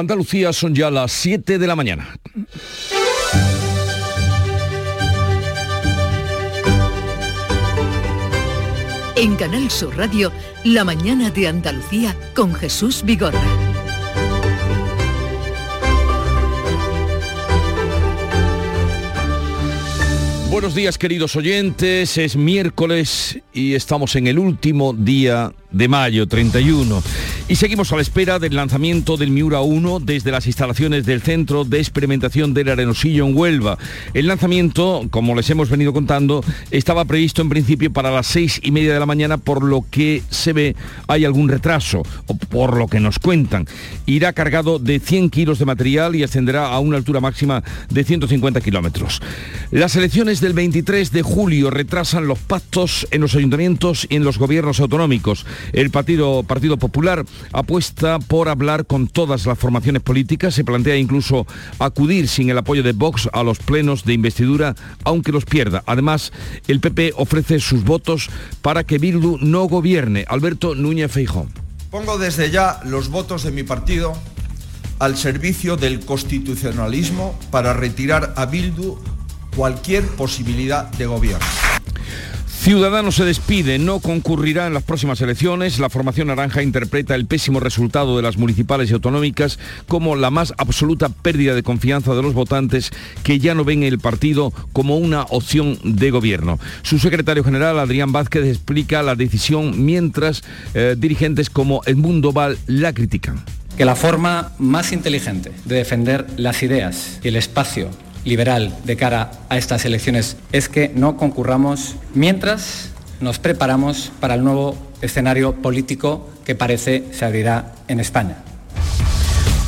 Andalucía son ya las 7 de la mañana. En Canal Sur Radio, La mañana de Andalucía con Jesús Vigorra. Buenos días queridos oyentes, es miércoles y estamos en el último día de mayo 31 y seguimos a la espera del lanzamiento del Miura 1 desde las instalaciones del Centro de Experimentación del Arenosillo en Huelva. El lanzamiento, como les hemos venido contando, estaba previsto en principio para las seis y media de la mañana, por lo que se ve hay algún retraso, o por lo que nos cuentan. Irá cargado de 100 kilos de material y ascenderá a una altura máxima de 150 kilómetros. Las elecciones del 23 de julio retrasan los pactos en los ayuntamientos y en los gobiernos autonómicos. El Partido, Partido Popular apuesta por hablar con todas las formaciones políticas, se plantea incluso acudir sin el apoyo de Vox a los plenos de investidura, aunque los pierda. Además, el PP ofrece sus votos para que Bildu no gobierne. Alberto Núñez Feijón. Pongo desde ya los votos de mi partido al servicio del constitucionalismo para retirar a Bildu cualquier posibilidad de gobierno. Ciudadanos se despide, no concurrirá en las próximas elecciones. La formación naranja interpreta el pésimo resultado de las municipales y autonómicas como la más absoluta pérdida de confianza de los votantes que ya no ven el partido como una opción de gobierno. Su secretario general, Adrián Vázquez, explica la decisión mientras eh, dirigentes como Edmundo Val la critican. Que la forma más inteligente de defender las ideas y el espacio liberal de cara a estas elecciones es que no concurramos mientras nos preparamos para el nuevo escenario político que parece se abrirá en España.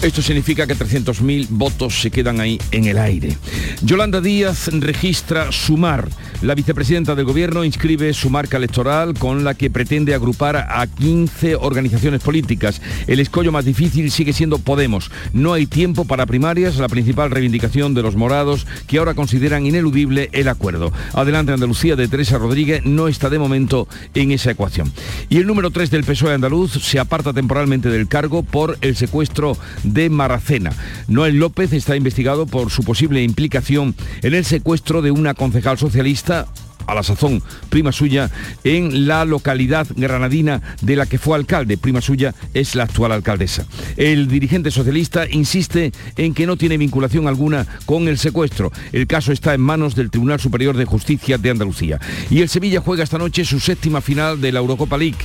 Esto significa que 300.000 votos se quedan ahí en el aire. Yolanda Díaz registra Sumar. La vicepresidenta del Gobierno inscribe su marca electoral con la que pretende agrupar a 15 organizaciones políticas. El escollo más difícil sigue siendo Podemos. No hay tiempo para primarias, la principal reivindicación de los morados que ahora consideran ineludible el acuerdo. Adelante Andalucía de Teresa Rodríguez no está de momento en esa ecuación. Y el número 3 del PSOE andaluz se aparta temporalmente del cargo por el secuestro Maracena. Noel López está investigado por su posible implicación en el secuestro de una concejal socialista a la sazón prima suya en la localidad granadina de la que fue alcalde. Prima suya es la actual alcaldesa. El dirigente socialista insiste en que no tiene vinculación alguna con el secuestro. El caso está en manos del Tribunal Superior de Justicia de Andalucía. Y el Sevilla juega esta noche su séptima final de la Eurocopa League.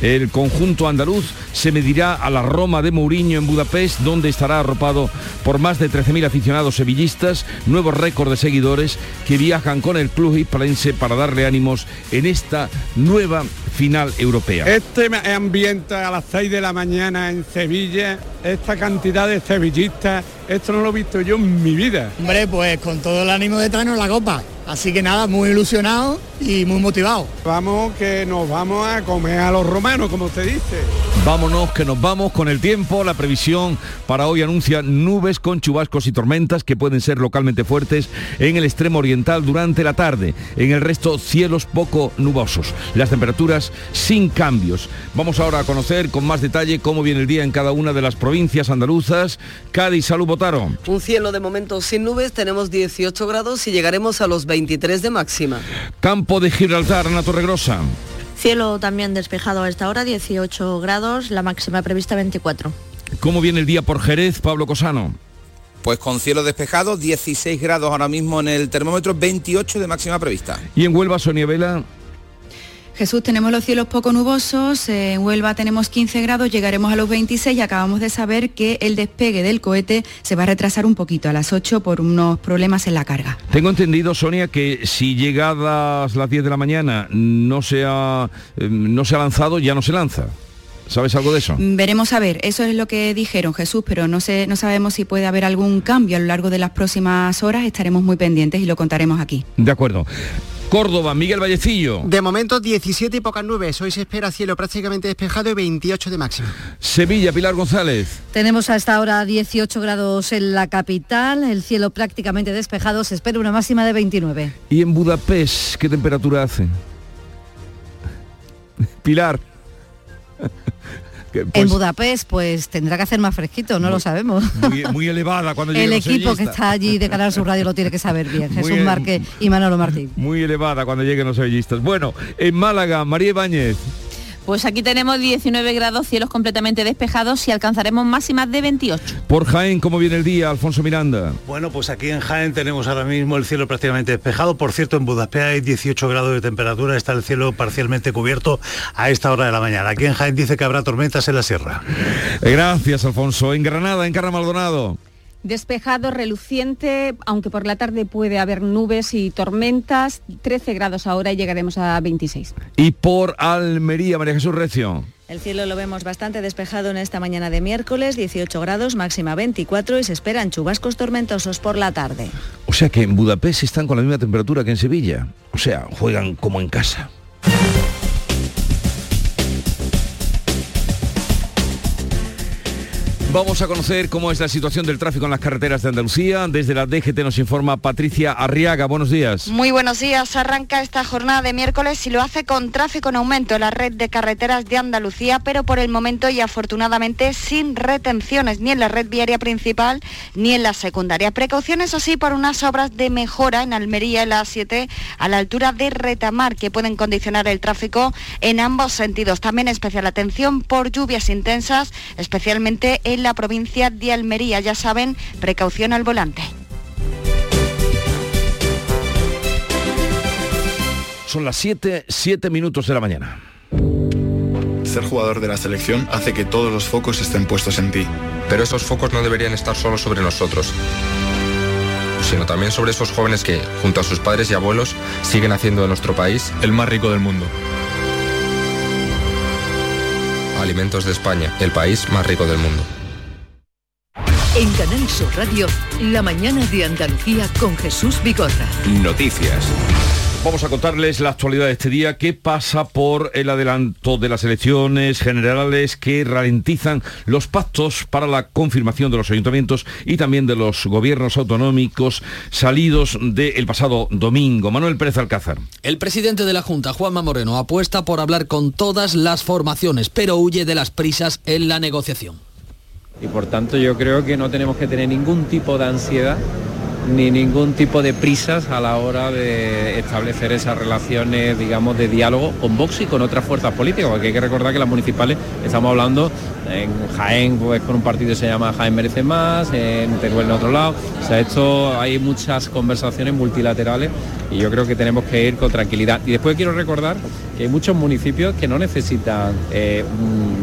El conjunto andaluz se medirá a la Roma de Mourinho en Budapest, donde estará arropado por más de 13.000 aficionados sevillistas, nuevo récord de seguidores que viajan con el club hispalense para darle ánimos en esta nueva final europea. Este ambiente a las 6 de la mañana en Sevilla, esta cantidad de sevillistas, esto no lo he visto yo en mi vida. Hombre, pues con todo el ánimo de traernos la copa. Así que nada, muy ilusionado y muy motivado. Vamos que nos vamos a comer a los romanos, como usted dice. Vámonos, que nos vamos con el tiempo. La previsión para hoy anuncia nubes con chubascos y tormentas que pueden ser localmente fuertes en el extremo oriental durante la tarde. En el resto, cielos poco nubosos. Las temperaturas sin cambios. Vamos ahora a conocer con más detalle cómo viene el día en cada una de las provincias andaluzas. Cádiz, salud, Un cielo de momento sin nubes, tenemos 18 grados y llegaremos a los 23 de máxima. Campo de Gibraltar, Ana Torregrosa. Cielo también despejado a esta hora, 18 grados, la máxima prevista 24. ¿Cómo viene el día por Jerez, Pablo Cosano? Pues con cielo despejado, 16 grados ahora mismo en el termómetro, 28 de máxima prevista. ¿Y en Huelva, Sonia Vela? Jesús, tenemos los cielos poco nubosos, en Huelva tenemos 15 grados, llegaremos a los 26 y acabamos de saber que el despegue del cohete se va a retrasar un poquito a las 8 por unos problemas en la carga. Tengo entendido, Sonia, que si llegadas las 10 de la mañana no se ha, eh, no se ha lanzado, ya no se lanza. ¿Sabes algo de eso? Veremos a ver, eso es lo que dijeron Jesús, pero no, sé, no sabemos si puede haber algún cambio a lo largo de las próximas horas, estaremos muy pendientes y lo contaremos aquí. De acuerdo. Córdoba, Miguel Vallecillo. De momento 17 y pocas nubes. Hoy se espera cielo prácticamente despejado y 28 de máxima. Sevilla, Pilar González. Tenemos a esta hora 18 grados en la capital, el cielo prácticamente despejado, se espera una máxima de 29. ¿Y en Budapest qué temperatura hace? Pilar. En pues, Budapest, pues tendrá que hacer más fresquito, no lo sabemos. muy, muy elevada cuando lleguen El los equipo que está allí de Canal Sur Radio lo tiene que saber bien. Muy Jesús. Márquez y Manolo Martín. Muy elevada cuando lleguen los sevillistas. Bueno, en Málaga, María Ibáñez. Pues aquí tenemos 19 grados, cielos completamente despejados y alcanzaremos máximas de 28. Por Jaén, ¿cómo viene el día, Alfonso Miranda? Bueno, pues aquí en Jaén tenemos ahora mismo el cielo prácticamente despejado. Por cierto, en Budapest hay 18 grados de temperatura, está el cielo parcialmente cubierto a esta hora de la mañana. Aquí en Jaén dice que habrá tormentas en la sierra. Gracias, Alfonso. En Granada, en Carra Maldonado. Despejado, reluciente, aunque por la tarde puede haber nubes y tormentas, 13 grados ahora y llegaremos a 26. Y por Almería, María Jesús Recio. El cielo lo vemos bastante despejado en esta mañana de miércoles, 18 grados, máxima 24 y se esperan chubascos tormentosos por la tarde. O sea que en Budapest están con la misma temperatura que en Sevilla. O sea, juegan como en casa. Vamos a conocer cómo es la situación del tráfico en las carreteras de Andalucía. Desde la DGT nos informa Patricia Arriaga. Buenos días. Muy buenos días. Arranca esta jornada de miércoles y lo hace con tráfico en aumento en la red de carreteras de Andalucía, pero por el momento y afortunadamente sin retenciones ni en la red viaria principal ni en la secundaria. Precauciones así por unas obras de mejora en Almería en la A7 a la altura de Retamar que pueden condicionar el tráfico en ambos sentidos. También especial atención por lluvias intensas, especialmente en la provincia de Almería. Ya saben, precaución al volante. Son las 7, 7 minutos de la mañana. Ser jugador de la selección hace que todos los focos estén puestos en ti. Pero esos focos no deberían estar solo sobre nosotros, sino también sobre esos jóvenes que, junto a sus padres y abuelos, siguen haciendo de nuestro país el más rico del mundo. Alimentos de España, el país más rico del mundo. En Canal Sur Radio, la mañana de Andalucía con Jesús Bigorra. Noticias. Vamos a contarles la actualidad de este día, qué pasa por el adelanto de las elecciones generales que ralentizan los pactos para la confirmación de los ayuntamientos y también de los gobiernos autonómicos salidos del pasado domingo. Manuel Pérez Alcázar. El presidente de la Junta, Juanma Moreno, apuesta por hablar con todas las formaciones, pero huye de las prisas en la negociación. Y por tanto yo creo que no tenemos que tener ningún tipo de ansiedad ni ningún tipo de prisas a la hora de establecer esas relaciones, digamos, de diálogo con Vox y con otras fuerzas políticas, porque hay que recordar que las municipales estamos hablando en Jaén, pues con un partido que se llama Jaén Merece Más, en Teruel en otro lado. O sea, esto hay muchas conversaciones multilaterales y yo creo que tenemos que ir con tranquilidad. Y después quiero recordar que hay muchos municipios que no necesitan, eh,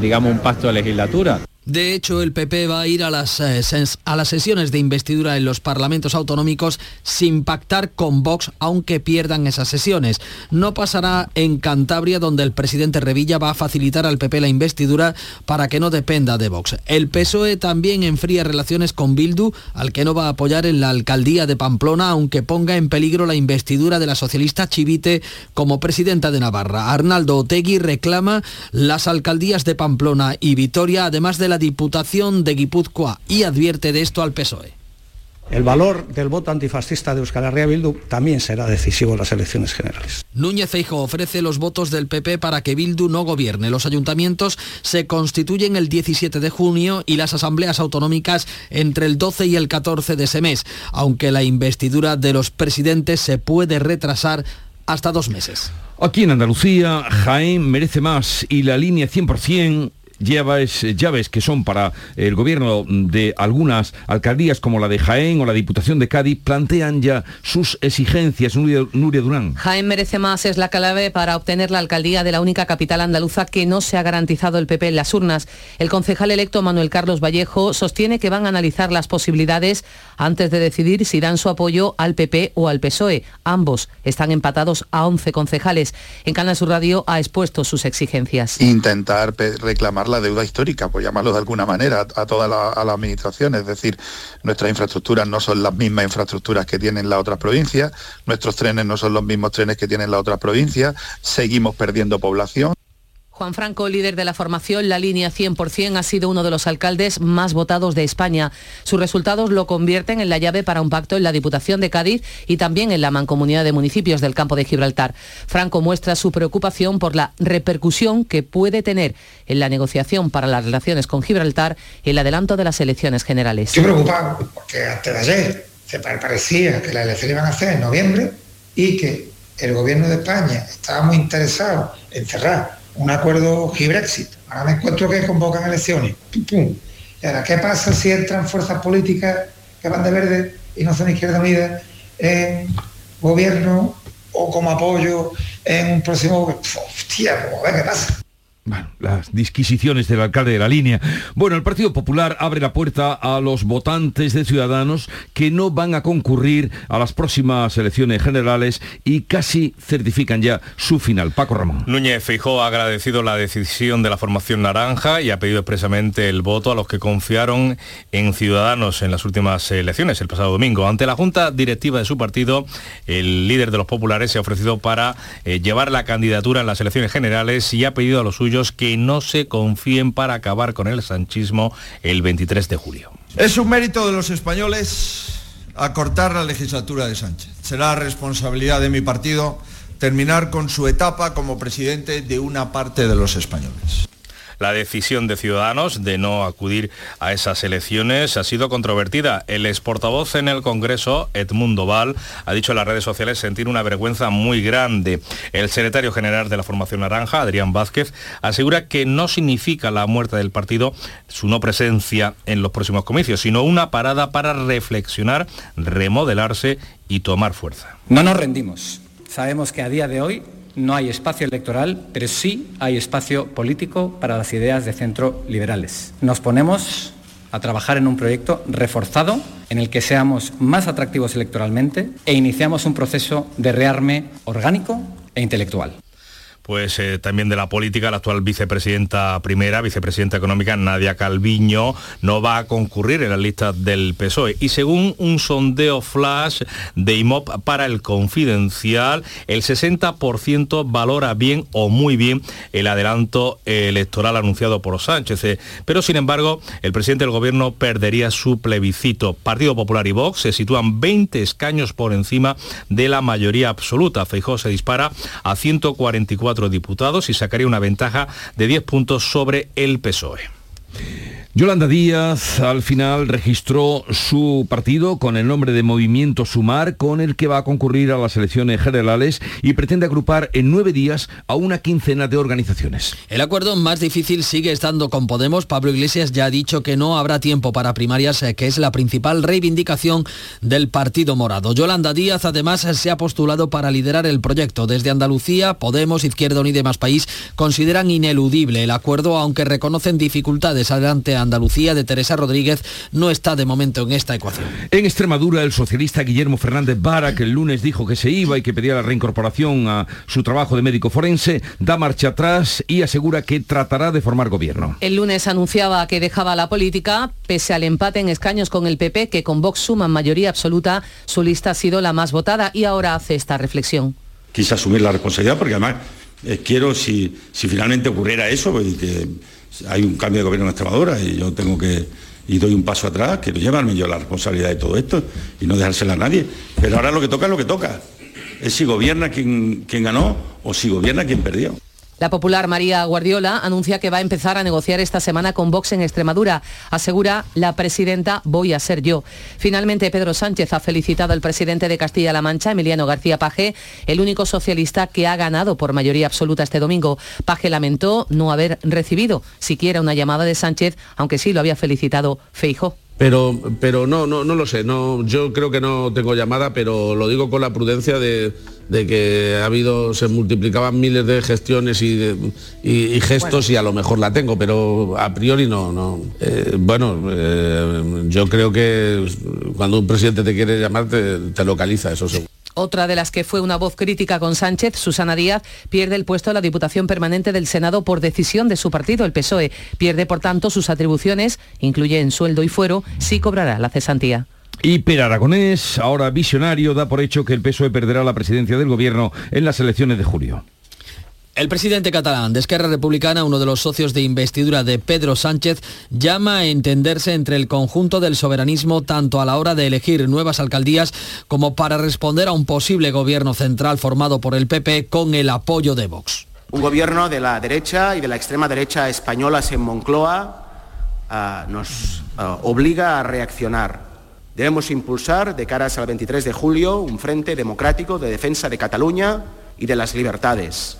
digamos, un pacto de legislatura. De hecho, el PP va a ir a las, eh, a las sesiones de investidura en los parlamentos autonómicos sin pactar con Vox, aunque pierdan esas sesiones. No pasará en Cantabria, donde el presidente Revilla va a facilitar al PP la investidura para que no dependa de Vox. El PSOE también enfría relaciones con Bildu, al que no va a apoyar en la alcaldía de Pamplona, aunque ponga en peligro la investidura de la socialista Chivite como presidenta de Navarra. Arnaldo Otegui reclama las alcaldías de Pamplona y Vitoria, además de la Diputación de Guipúzcoa, y advierte de esto al PSOE. El valor del voto antifascista de Euskal Herria Bildu también será decisivo en las elecciones generales. Núñez Feijóo ofrece los votos del PP para que Bildu no gobierne. Los ayuntamientos se constituyen el 17 de junio y las asambleas autonómicas entre el 12 y el 14 de ese mes, aunque la investidura de los presidentes se puede retrasar hasta dos meses. Aquí en Andalucía, Jaén merece más y la línea 100% llaves, llaves que son para el gobierno de algunas alcaldías como la de Jaén o la Diputación de Cádiz plantean ya sus exigencias. Nuria, Nuria Durán. Jaén merece más es la clave para obtener la alcaldía de la única capital andaluza que no se ha garantizado el PP en las urnas. El concejal electo Manuel Carlos Vallejo sostiene que van a analizar las posibilidades antes de decidir si dan su apoyo al PP o al PSOE. Ambos están empatados a 11 concejales. En Canal Sur Radio ha expuesto sus exigencias. intentar reclamar la deuda histórica, por llamarlo de alguna manera, a, toda la, a la administración. Es decir, nuestras infraestructuras no son las mismas infraestructuras que tienen las otras provincias, nuestros trenes no son los mismos trenes que tienen las otras provincias, seguimos perdiendo población. Juan Franco, líder de la formación La Línea 100%, ha sido uno de los alcaldes más votados de España. Sus resultados lo convierten en la llave para un pacto en la Diputación de Cádiz y también en la Mancomunidad de Municipios del Campo de Gibraltar. Franco muestra su preocupación por la repercusión que puede tener en la negociación para las relaciones con Gibraltar el adelanto de las elecciones generales. Estoy preocupado porque de ayer se parecía que las elecciones iban a ser en noviembre y que el gobierno de España estaba muy interesado en cerrar un acuerdo Gibrexit. Ahora me encuentro que convocan elecciones. ¡Pum, Y ahora, ¿qué pasa si entran fuerzas políticas que van de verde y no son Izquierda Unida en gobierno o como apoyo en un próximo... Hostia, qué pasa. Bueno, las disquisiciones del alcalde de la línea. Bueno, el Partido Popular abre la puerta a los votantes de Ciudadanos que no van a concurrir a las próximas elecciones generales y casi certifican ya su final. Paco Ramón. Núñez Feijó ha agradecido la decisión de la formación naranja y ha pedido expresamente el voto a los que confiaron en Ciudadanos en las últimas elecciones el pasado domingo. Ante la Junta Directiva de su partido, el líder de los populares se ha ofrecido para eh, llevar la candidatura en las elecciones generales y ha pedido a los suyos que no se confíen para acabar con el sanchismo el 23 de julio. Es un mérito de los españoles acortar la legislatura de Sánchez. Será responsabilidad de mi partido terminar con su etapa como presidente de una parte de los españoles. La decisión de Ciudadanos de no acudir a esas elecciones ha sido controvertida. El ex portavoz en el Congreso, Edmundo Val, ha dicho en las redes sociales sentir una vergüenza muy grande. El secretario general de la Formación Naranja, Adrián Vázquez, asegura que no significa la muerte del partido su no presencia en los próximos comicios, sino una parada para reflexionar, remodelarse y tomar fuerza. No nos rendimos. Sabemos que a día de hoy no hay espacio electoral, pero sí hay espacio político para las ideas de centro liberales. Nos ponemos a trabajar en un proyecto reforzado en el que seamos más atractivos electoralmente e iniciamos un proceso de rearme orgánico e intelectual pues eh, también de la política, la actual vicepresidenta primera, vicepresidenta económica Nadia Calviño, no va a concurrir en la lista del PSOE. Y según un sondeo flash de IMOP para el confidencial, el 60% valora bien o muy bien el adelanto electoral anunciado por Sánchez. Eh, pero sin embargo, el presidente del gobierno perdería su plebiscito. Partido Popular y Vox se sitúan 20 escaños por encima de la mayoría absoluta. Feijó se dispara a 144 diputados y sacaría una ventaja de 10 puntos sobre el PSOE. Yolanda Díaz al final registró su partido con el nombre de Movimiento Sumar, con el que va a concurrir a las elecciones generales y pretende agrupar en nueve días a una quincena de organizaciones. El acuerdo más difícil sigue estando con Podemos. Pablo Iglesias ya ha dicho que no habrá tiempo para primarias, eh, que es la principal reivindicación del Partido Morado. Yolanda Díaz además se ha postulado para liderar el proyecto. Desde Andalucía, Podemos, Izquierda Unida y País consideran ineludible el acuerdo, aunque reconocen dificultades. Adelante Andalucía de Teresa Rodríguez no está de momento en esta ecuación. En Extremadura, el socialista Guillermo Fernández Vara, que el lunes dijo que se iba y que pedía la reincorporación a su trabajo de médico forense, da marcha atrás y asegura que tratará de formar gobierno. El lunes anunciaba que dejaba la política, pese al empate en escaños con el PP, que con Vox suma mayoría absoluta, su lista ha sido la más votada y ahora hace esta reflexión. Quise asumir la responsabilidad porque además eh, quiero, si, si finalmente ocurriera eso, y que hay un cambio de gobierno en Extremadura y yo tengo que, y doy un paso atrás, quiero llevarme yo la responsabilidad de todo esto y no dejársela a nadie. Pero ahora lo que toca es lo que toca. Es si gobierna quien, quien ganó o si gobierna quien perdió. La popular María Guardiola anuncia que va a empezar a negociar esta semana con Vox en Extremadura. Asegura la presidenta voy a ser yo. Finalmente Pedro Sánchez ha felicitado al presidente de Castilla-La Mancha, Emiliano García Paje, el único socialista que ha ganado por mayoría absoluta este domingo. Paje lamentó no haber recibido siquiera una llamada de Sánchez, aunque sí lo había felicitado Feijo. Pero, pero no, no, no lo sé. No, yo creo que no tengo llamada, pero lo digo con la prudencia de, que ha habido, se multiplicaban miles de gestiones y, gestos y a lo mejor la tengo, pero a priori no. no. Eh, bueno, eh, yo creo que cuando un presidente te quiere llamar te, te localiza, eso seguro. Otra de las que fue una voz crítica con Sánchez, Susana Díaz, pierde el puesto a la Diputación Permanente del Senado por decisión de su partido, el PSOE. Pierde, por tanto, sus atribuciones, incluye en sueldo y fuero, sí cobrará la cesantía. Y Per Aragonés, ahora visionario, da por hecho que el PSOE perderá la presidencia del gobierno en las elecciones de julio. El presidente catalán de Esquerra Republicana, uno de los socios de investidura de Pedro Sánchez, llama a entenderse entre el conjunto del soberanismo tanto a la hora de elegir nuevas alcaldías como para responder a un posible gobierno central formado por el PP con el apoyo de Vox. Un gobierno de la derecha y de la extrema derecha españolas en Moncloa uh, nos uh, obliga a reaccionar. Debemos impulsar de caras al 23 de julio un frente democrático de defensa de Cataluña y de las libertades.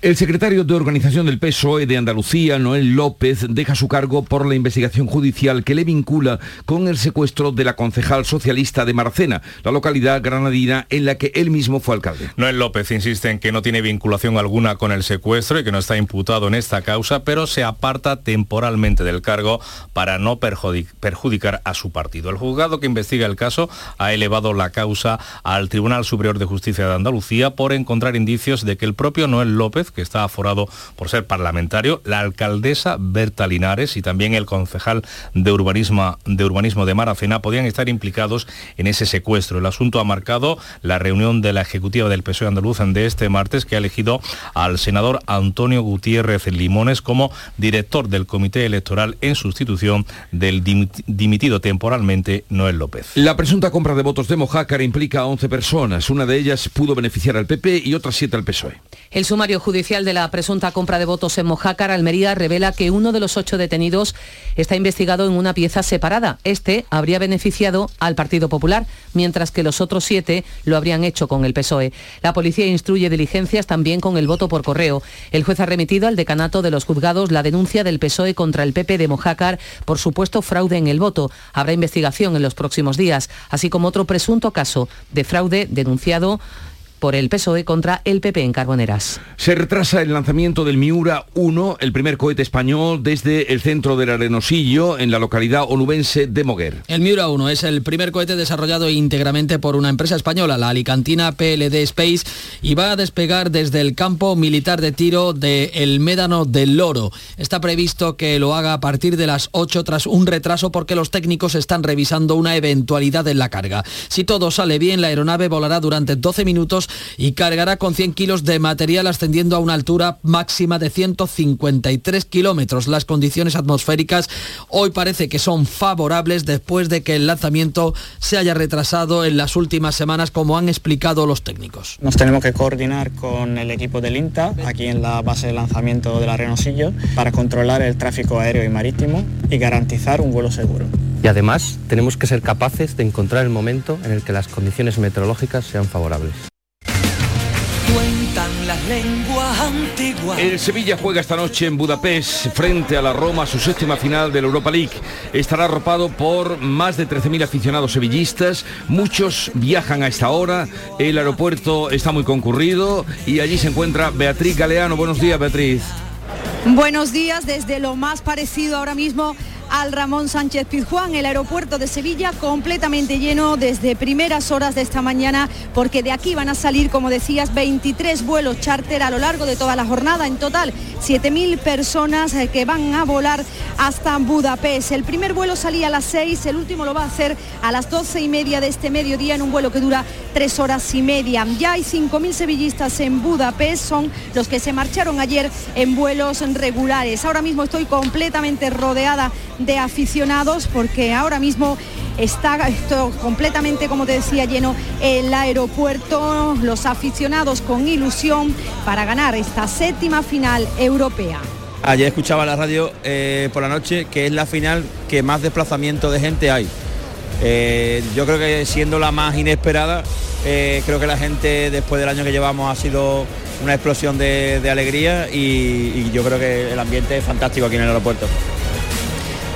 El secretario de Organización del PSOE de Andalucía, Noel López, deja su cargo por la investigación judicial que le vincula con el secuestro de la concejal socialista de Marcena, la localidad granadina en la que él mismo fue alcalde. Noel López insiste en que no tiene vinculación alguna con el secuestro y que no está imputado en esta causa, pero se aparta temporalmente del cargo para no perjudicar a su partido. El juzgado que investiga el caso ha elevado la causa al Tribunal Superior de Justicia de Andalucía por encontrar indicios de que el propio Noel López que está aforado por ser parlamentario, la alcaldesa Berta Linares y también el concejal de urbanismo de, urbanismo de Maracena podían estar implicados en ese secuestro. El asunto ha marcado la reunión de la ejecutiva del PSOE andaluz de este martes que ha elegido al senador Antonio Gutiérrez Limones como director del comité electoral en sustitución del dimitido temporalmente Noel López. La presunta compra de votos de Mojácar implica a 11 personas. Una de ellas pudo beneficiar al PP y otras 7 al PSOE. El sumario judicial judicial de la presunta compra de votos en Mojácar, Almería, revela que uno de los ocho detenidos está investigado en una pieza separada. Este habría beneficiado al Partido Popular, mientras que los otros siete lo habrían hecho con el PSOE. La policía instruye diligencias también con el voto por correo. El juez ha remitido al decanato de los juzgados la denuncia del PSOE contra el PP de Mojácar por supuesto fraude en el voto. Habrá investigación en los próximos días, así como otro presunto caso de fraude denunciado por el PSOE contra el PP en Carboneras. Se retrasa el lanzamiento del Miura 1, el primer cohete español desde el centro del Arenosillo, en la localidad onubense de Moguer. El Miura 1 es el primer cohete desarrollado íntegramente por una empresa española, la alicantina PLD Space, y va a despegar desde el campo militar de tiro de El Médano del Loro. Está previsto que lo haga a partir de las 8 tras un retraso porque los técnicos están revisando una eventualidad en la carga. Si todo sale bien, la aeronave volará durante 12 minutos y cargará con 100 kilos de material ascendiendo a una altura máxima de 153 kilómetros. Las condiciones atmosféricas hoy parece que son favorables después de que el lanzamiento se haya retrasado en las últimas semanas, como han explicado los técnicos. Nos tenemos que coordinar con el equipo del INTA, aquí en la base de lanzamiento de la Renosillo, para controlar el tráfico aéreo y marítimo y garantizar un vuelo seguro. Y además tenemos que ser capaces de encontrar el momento en el que las condiciones meteorológicas sean favorables. El Sevilla juega esta noche en Budapest frente a la Roma su séptima final de la Europa League. Estará arropado por más de 13.000 aficionados sevillistas. Muchos viajan a esta hora. El aeropuerto está muy concurrido y allí se encuentra Beatriz Galeano. Buenos días, Beatriz. Buenos días desde lo más parecido ahora mismo al Ramón Sánchez Pizjuán, el aeropuerto de Sevilla completamente lleno desde primeras horas de esta mañana, porque de aquí van a salir, como decías, 23 vuelos charter a lo largo de toda la jornada. En total, 7.000 personas eh, que van a volar hasta Budapest. El primer vuelo salía a las 6, el último lo va a hacer a las 12 y media de este mediodía en un vuelo que dura 3 horas y media. Ya hay 5.000 sevillistas en Budapest, son los que se marcharon ayer en vuelos regulares. Ahora mismo estoy completamente rodeada de aficionados porque ahora mismo está esto completamente, como te decía, lleno el aeropuerto, los aficionados con ilusión para ganar esta séptima final europea. Ayer escuchaba la radio eh, por la noche que es la final que más desplazamiento de gente hay. Eh, yo creo que siendo la más inesperada, eh, creo que la gente después del año que llevamos ha sido una explosión de, alegría y yo creo que el ambiente es fantástico aquí en el aeropuerto.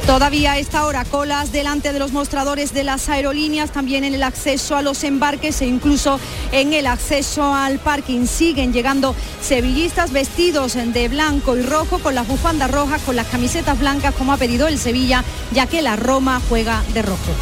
Todavía a esta hora colas delante de los mostradores de las aerolíneas, también en el acceso a los embarques e incluso en el acceso al parking. Siguen llegando sevillistas vestidos de blanco y rojo, con las bufandas rojas, con las camisetas blancas, como ha pedido el Sevilla, ya que la Roma juega de rojo.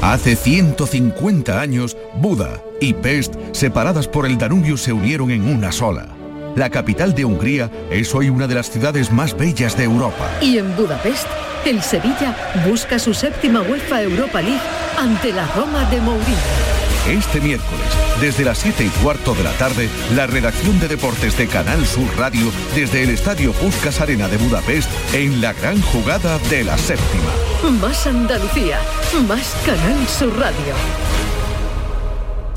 Hace 150 años, Buda y Pest, separadas por el Danubio, se unieron en una sola. La capital de Hungría es hoy una de las ciudades más bellas de Europa. Y en Budapest el Sevilla busca su séptima UEFA Europa League ante la Roma de Mourinho. Este miércoles, desde las 7 y cuarto de la tarde, la redacción de deportes de Canal Sur Radio desde el Estadio Puskas Arena de Budapest en la gran jugada de la séptima. Más Andalucía, más Canal Sur Radio.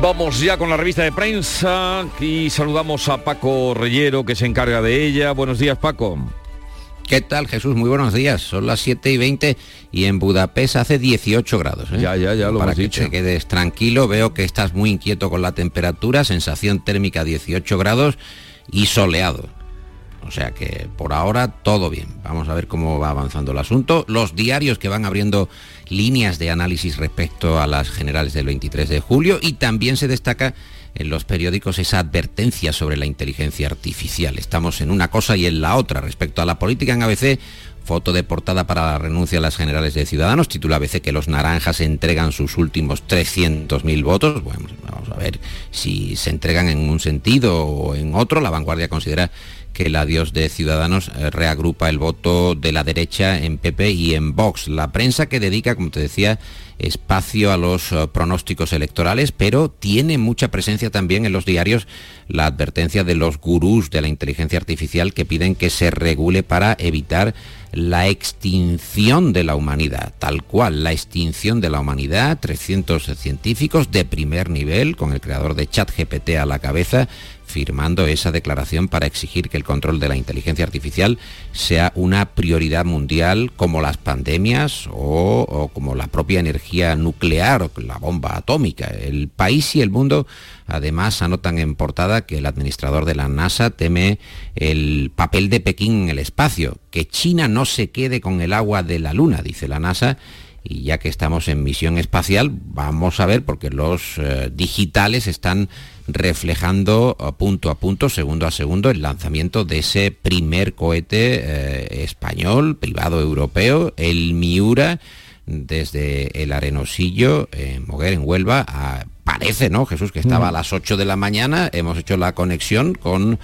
Vamos ya con la revista de prensa y saludamos a Paco Reyero que se encarga de ella. Buenos días Paco. ¿Qué tal Jesús? Muy buenos días. Son las 7 y 20 y en Budapest hace 18 grados. ¿eh? Ya, ya, ya lo Para que dicho. te quedes tranquilo, veo que estás muy inquieto con la temperatura, sensación térmica 18 grados y soleado. O sea que por ahora todo bien. Vamos a ver cómo va avanzando el asunto. Los diarios que van abriendo líneas de análisis respecto a las generales del 23 de julio y también se destaca en los periódicos esa advertencia sobre la inteligencia artificial. Estamos en una cosa y en la otra. Respecto a la política en ABC, foto de portada para la renuncia a las generales de Ciudadanos, titula ABC que los naranjas entregan sus últimos 300.000 votos. Bueno, vamos a ver si se entregan en un sentido o en otro. La vanguardia considera el adiós de Ciudadanos eh, reagrupa el voto de la derecha en PP y en Vox. La prensa que dedica, como te decía, espacio a los eh, pronósticos electorales, pero tiene mucha presencia también en los diarios la advertencia de los gurús de la inteligencia artificial que piden que se regule para evitar la extinción de la humanidad, tal cual, la extinción de la humanidad, 300 científicos de primer nivel, con el creador de ChatGPT a la cabeza, firmando esa declaración para exigir que el control de la inteligencia artificial sea una prioridad mundial como las pandemias o, como la propia energía nuclear o la bomba atómica. El país y el mundo además anotan en portada que el administrador de la NASA teme el papel de Pekín en el espacio, que China no se quede con el agua de la Luna, dice la NASA, y ya que estamos en misión espacial, vamos a ver, porque los eh, digitales están reflejando eh, punto a punto, segundo a segundo, el lanzamiento de ese primer cohete eh, español, privado europeo, el Miura, desde el Arenosillo, en Moguer, en Huelva, a- parece, ¿no, Jesús, que estaba a las 8 de la mañana, hemos hecho la conexión con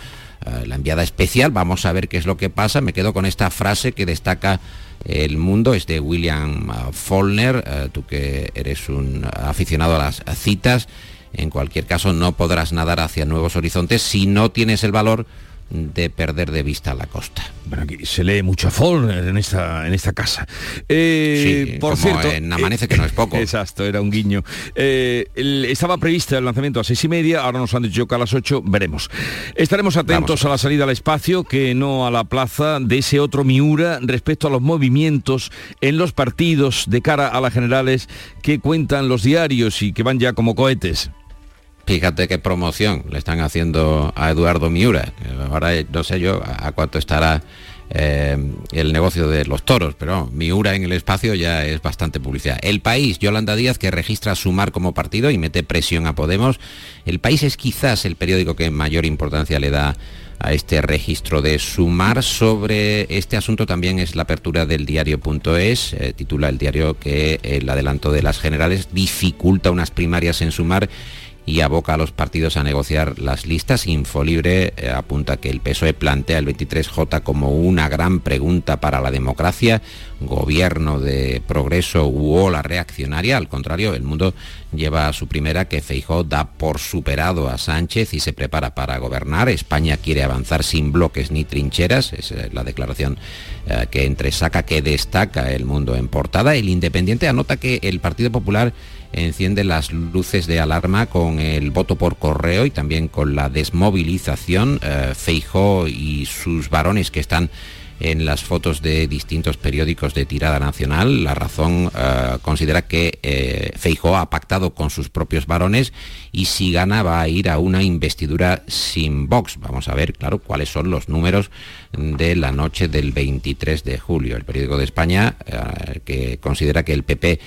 eh, la enviada especial, vamos a ver qué es lo que pasa, me quedo con esta frase que destaca el mundo, es de William Faulkner, eh, tú que eres un aficionado a las citas, en cualquier caso no podrás nadar hacia nuevos horizontes si no tienes el valor de perder de vista la costa. Bueno, aquí se lee mucho a Faulkner en esta, en esta casa. Eh, Sí, por como cierto, en Amanece, que no es poco. Exacto, era un guiño. Eh, el- estaba prevista el lanzamiento a seis y media, ahora nos han dicho que a las ocho, veremos. Estaremos atentos a la salida al espacio, que no a la plaza de ese otro Miura respecto a los movimientos en los partidos de cara a las generales que cuentan los diarios y que van ya como cohetes. Fíjate qué promoción le están haciendo a Eduardo Miura. Ahora no sé yo a a cuánto estará eh, el negocio de los toros, pero Miura en el espacio ya es bastante publicidad. El País, Yolanda Díaz, que registra Sumar como partido y mete presión a Podemos. El País es quizás el periódico que mayor importancia le da a este registro de Sumar. Sobre este asunto también es la apertura del diario.es, eh, titula el diario que el adelanto de las generales dificulta unas primarias en Sumar y aboca a los partidos a negociar las listas. Infolibre eh, apunta que el PSOE plantea el 23J como una gran pregunta para la democracia, gobierno de progreso u ola reaccionaria. Al contrario, el mundo lleva a su primera que Feijó da por superado a Sánchez y se prepara para gobernar. España quiere avanzar sin bloques ni trincheras. Es eh, la declaración eh, que entresaca, que destaca el mundo en portada. El Independiente anota que el Partido Popular enciende las luces de alarma con el voto por correo y también con la desmovilización. Eh, Feijó y sus varones que están en las fotos de distintos periódicos de tirada nacional. La razón eh, considera que eh, ha pactado con sus propios varones y si gana va a ir a una investidura sin Vox. Vamos a ver, claro, cuáles son los números de la noche del 23 de julio. El periódico de España, eh, que considera que el PP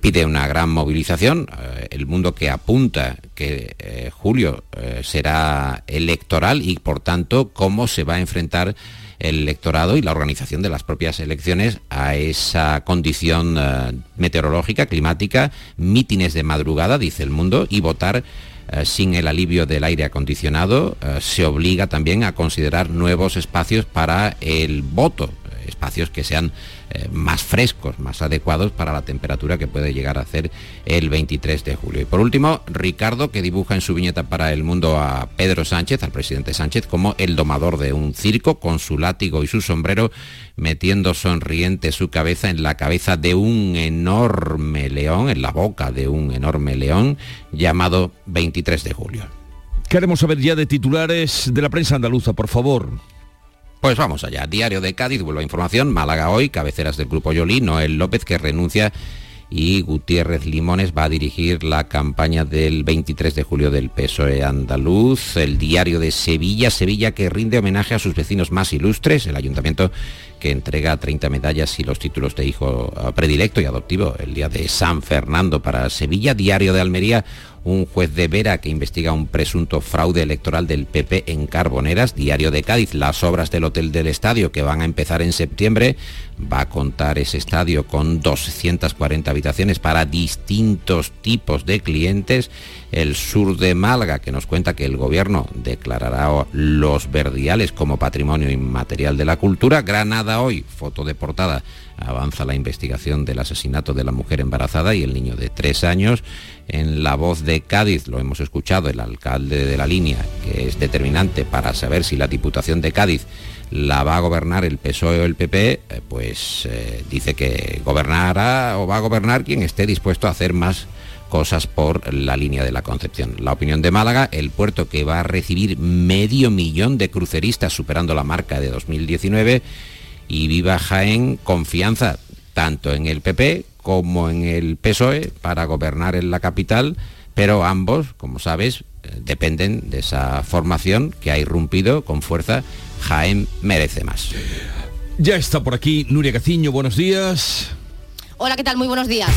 pide una gran movilización, el mundo que apunta que julio será electoral y por tanto cómo se va a enfrentar el electorado y la organización de las propias elecciones a esa condición eh, meteorológica, climática, mítines de madrugada, dice el mundo, y votar eh, sin el alivio del aire acondicionado, eh, se obliga también a considerar nuevos espacios para el voto, espacios que sean eh, más frescos, más adecuados para la temperatura que puede llegar a hacer el 23 de julio. Y por último, Ricardo, que dibuja en su viñeta para el mundo a Pedro Sánchez, al presidente Sánchez, como el domador de un circo, con su látigo y su sombrero, metiendo sonriente su cabeza en la cabeza de un enorme león, en la boca de un enorme león, llamado 23 de julio. Queremos saber ya de titulares de la prensa andaluza, por favor. Pues vamos allá. Diario de Cádiz, vuelvo a información. Málaga hoy, cabeceras del grupo Yolí, Noel López que renuncia y Gutiérrez Limones va a dirigir la campaña del 23 de julio del PSOE andaluz. El diario de Sevilla, Sevilla que rinde homenaje a sus vecinos más ilustres, el ayuntamiento que entrega 30 medallas y los títulos de hijo predilecto y adoptivo el día de San Fernando para Sevilla. Diario de Almería, un juez de Vera que investiga un presunto fraude electoral del PP en Carboneras, Diario de Cádiz, las obras del Hotel del Estadio que van a empezar en septiembre, va a contar ese estadio con 240 habitaciones para distintos tipos de clientes, el sur de Málaga que nos cuenta que el gobierno declarará los verdiales como patrimonio inmaterial de la cultura, Granada hoy, foto de portada, avanza la investigación del asesinato de la mujer embarazada y el niño de tres años. En la voz de Cádiz, lo hemos escuchado, el alcalde de la línea, que es determinante para saber si la Diputación de Cádiz la va a gobernar el PSOE o el PP, eh, pues eh, dice que gobernará o va a gobernar quien esté dispuesto a hacer más cosas por la línea de la Concepción. La opinión de Málaga, el puerto que va a recibir medio millón de cruceristas superando la marca de 2019 y viva Jaén confianza tanto en el PP como en el PSOE para gobernar en la capital, pero ambos, como sabes, eh, dependen de esa formación que ha irrumpido con fuerza. Jaén merece más. Ya está por aquí Nuria Caciño, buenos días. Hola, ¿qué tal? Muy buenos días.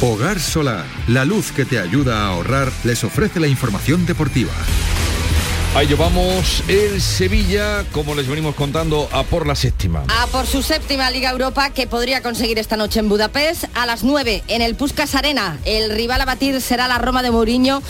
Hogar Solar, la luz que te ayuda a ahorrar, les ofrece la información deportiva. Ahí llevamos el Sevilla, como les venimos contando, a por la séptima. A por su séptima Liga Europa que podría conseguir esta noche en Budapest a las 9 en el Puskas Arena. El rival a batir será la Roma de Mourinho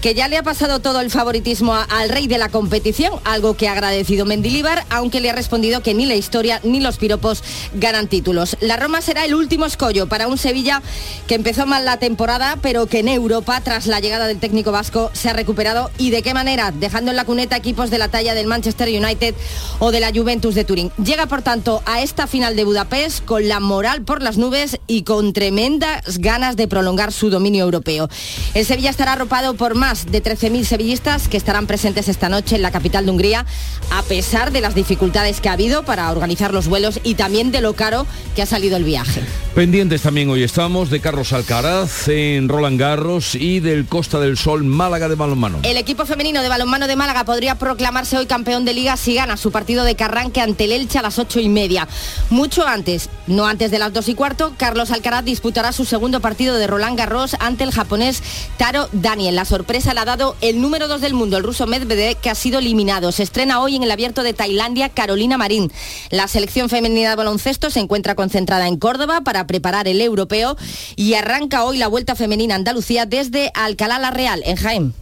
que ya le ha pasado todo el favoritismo al rey de la competición, algo que ha agradecido Mendilíbar, aunque le ha respondido que ni la historia ni los piropos ganan títulos. La Roma será el último escollo para un Sevilla que empezó mal la temporada, pero que en Europa, tras la llegada del técnico vasco, se ha recuperado y de qué manera, dejando en la cuneta equipos de la talla del Manchester United o de la Juventus de Turín. Llega, por tanto, a esta final de Budapest con la moral por las nubes y con tremendas ganas de prolongar su dominio europeo. El Sevilla estará arropado por más más de 13.000 sevillistas que estarán presentes esta noche en la capital de Hungría, a pesar de las dificultades que ha habido para organizar los vuelos y también de lo caro que ha salido el viaje. Pendientes también hoy estamos de Carlos Alcaraz en Roland Garros y del Costa del Sol Málaga de balonmano. El equipo femenino de balonmano de Málaga podría proclamarse hoy campeón de liga si gana su partido de Carranque ante el Elche a las ocho y media. Mucho antes, no antes de las dos y cuarto, Carlos Alcaraz disputará su segundo partido de Roland Garros ante el japonés Taro Daniel. La sorpresa se le ha dado el número 2 del mundo, el ruso Medvedev, que ha sido eliminado. Se estrena hoy en el abierto de Tailandia Carolina Marín. La selección femenina de baloncesto se encuentra concentrada en Córdoba para preparar el europeo y arranca hoy la vuelta femenina Andalucía desde Alcalá la Real, en Jaén.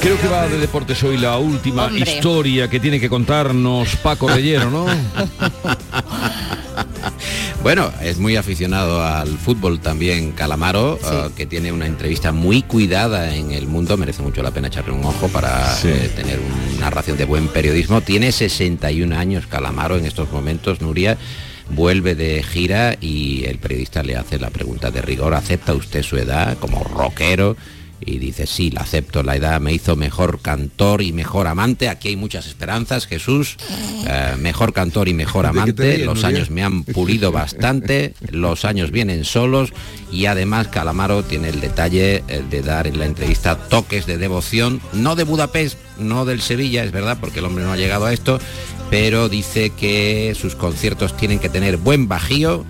Creo que va de deportes hoy la última historia que tiene que contarnos Paco Rellero, ¿no? Bueno, es muy aficionado al fútbol también Calamaro, uh, que tiene una entrevista muy cuidada en el mundo, merece mucho la pena echarle un ojo para eh, tener una narración de buen periodismo. Tiene 61 años Calamaro en estos momentos, Nuria vuelve de gira y el periodista le hace la pregunta de rigor, ¿acepta usted su edad como rockero? Y dice, sí, la acepto, la edad me hizo mejor cantor y mejor amante, aquí hay muchas esperanzas, Jesús, Eh, mejor cantor y mejor ¿De qué te amante, los años me han pulido bastante, los años vienen solos y además Calamaro tiene el detalle eh, de dar en la entrevista toques de devoción, no de Budapest, no del Sevilla, es verdad, porque el hombre no ha llegado a esto, pero dice que sus conciertos tienen que tener buen bajío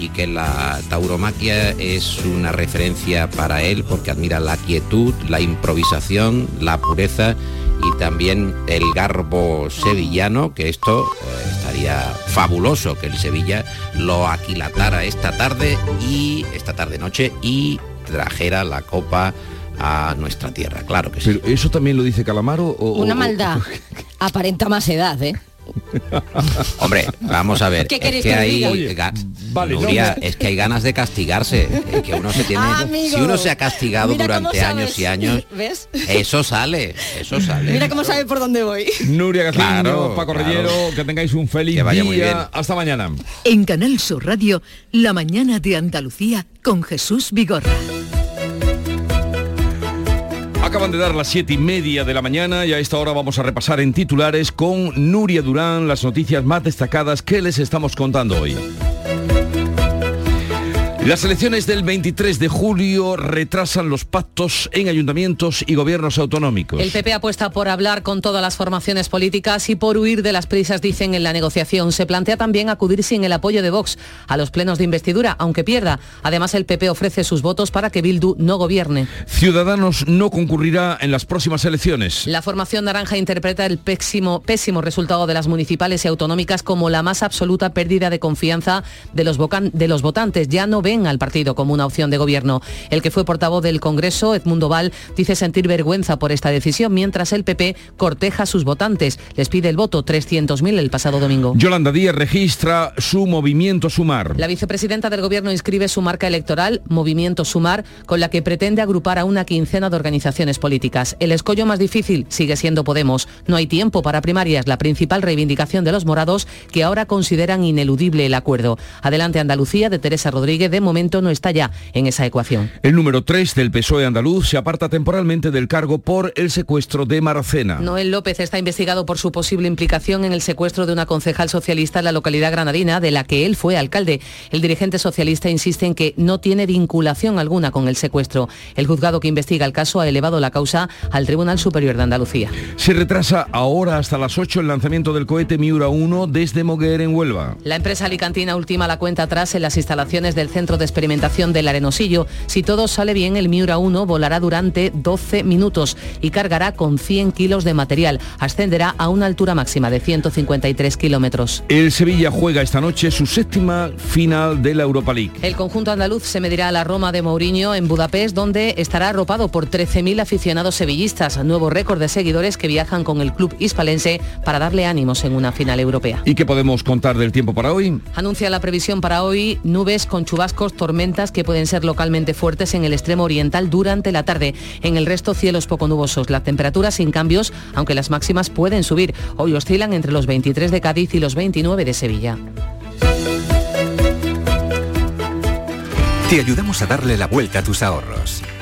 y que la tauromaquia es una referencia para él porque admira la quietud, la improvisación, la pureza y también el garbo sevillano, que esto eh, estaría fabuloso que el Sevilla lo aquilatara esta tarde y esta tarde noche y trajera la copa a nuestra tierra, claro que sí. Pero eso también lo dice Calamaro o Una o- maldad. Aparenta más edad, ¿eh? Hombre, vamos a ver, ¿Qué es queréis que que hay diga? ga- vale, Nuria, no, es que hay ganas de castigarse, es que uno se tiene Ah, amigo. si uno se ha castigado durante años y años, ¿Ves? eso sale, eso sale. Mira cómo sabe por dónde voy. Nuria Gaciño, Claro, Paco claro. Rellero, que tengáis un feliz Que vaya día. muy bien. Hasta mañana. En Canal Sur Radio, La mañana de Andalucía con Jesús Vigorra. Acaban de dar las siete y media de la mañana y a esta hora vamos a repasar en titulares con Nuria Durán las noticias más destacadas que les estamos contando hoy. Las elecciones del 23 de julio retrasan los pactos en ayuntamientos y gobiernos autonómicos. El PP apuesta por hablar con todas las formaciones políticas y por huir de las prisas, dicen, en la negociación. Se plantea también acudir sin el apoyo de Vox a los plenos de investidura, aunque pierda. Además, el PP ofrece sus votos para que Bildu no gobierne. Ciudadanos no concurrirá en las próximas elecciones. La formación naranja interpreta el pésimo, pésimo resultado de las municipales y autonómicas como la más absoluta pérdida de confianza de los, vocan- de los votantes. Ya no ven al partido como una opción de gobierno. El que fue portavoz del Congreso, Edmundo Val, dice sentir vergüenza por esta decisión, mientras el PP corteja a sus votantes. Les pide el voto 300.000 el pasado domingo. Yolanda Díaz registra su movimiento Sumar. La vicepresidenta del Gobierno inscribe su marca electoral, Movimiento Sumar, con la que pretende agrupar a una quincena de organizaciones políticas. El escollo más difícil sigue siendo Podemos. No hay tiempo para primarias, la principal reivindicación de los morados, que ahora consideran ineludible el acuerdo. Adelante Andalucía, de Teresa Rodríguez, de momento no está ya en esa ecuación. El número 3 del PSOE andaluz se aparta temporalmente del cargo por el secuestro de Maracena. Noel López está investigado por su posible implicación en el secuestro de una concejal socialista en la localidad granadina, de la que él fue alcalde. El dirigente socialista insiste en que no tiene vinculación alguna con el secuestro. El juzgado que investiga el caso ha elevado la causa al Tribunal Superior de Andalucía. Se retrasa ahora hasta las 8 el lanzamiento del cohete Miura 1 desde Moguer en Huelva. La empresa alicantina ultima la cuenta atrás en las instalaciones del Centro de Experimentación del Arenosillo. Si todo sale bien, el Miura 1 volará durante 12 minutos y cargará con 100 kilos de material. Ascenderá a una altura máxima de 153 kilómetros. El Sevilla juega esta noche su séptima final de la Europa League. El conjunto andaluz se medirá a la Roma de Mourinho en Budapest, donde estará arropado por 13.000 aficionados sevillistas, nuevo récord de seguidores que viajan con el club hispalense para darle ánimos en una final europea. ¿Y qué podemos contar del tiempo para hoy? Anuncia la previsión para hoy nubes con chubascos, tormentas que pueden ser localmente fuertes en el extremo oriental durante la tarde. En el resto cielos poco nubosos. Las temperaturas sin cambios, aunque las máximas pueden subir. Hoy oscilan entre los 23 de Cádiz y los 29 de Sevilla. Te ayudamos a darle la vuelta a tus ahorros.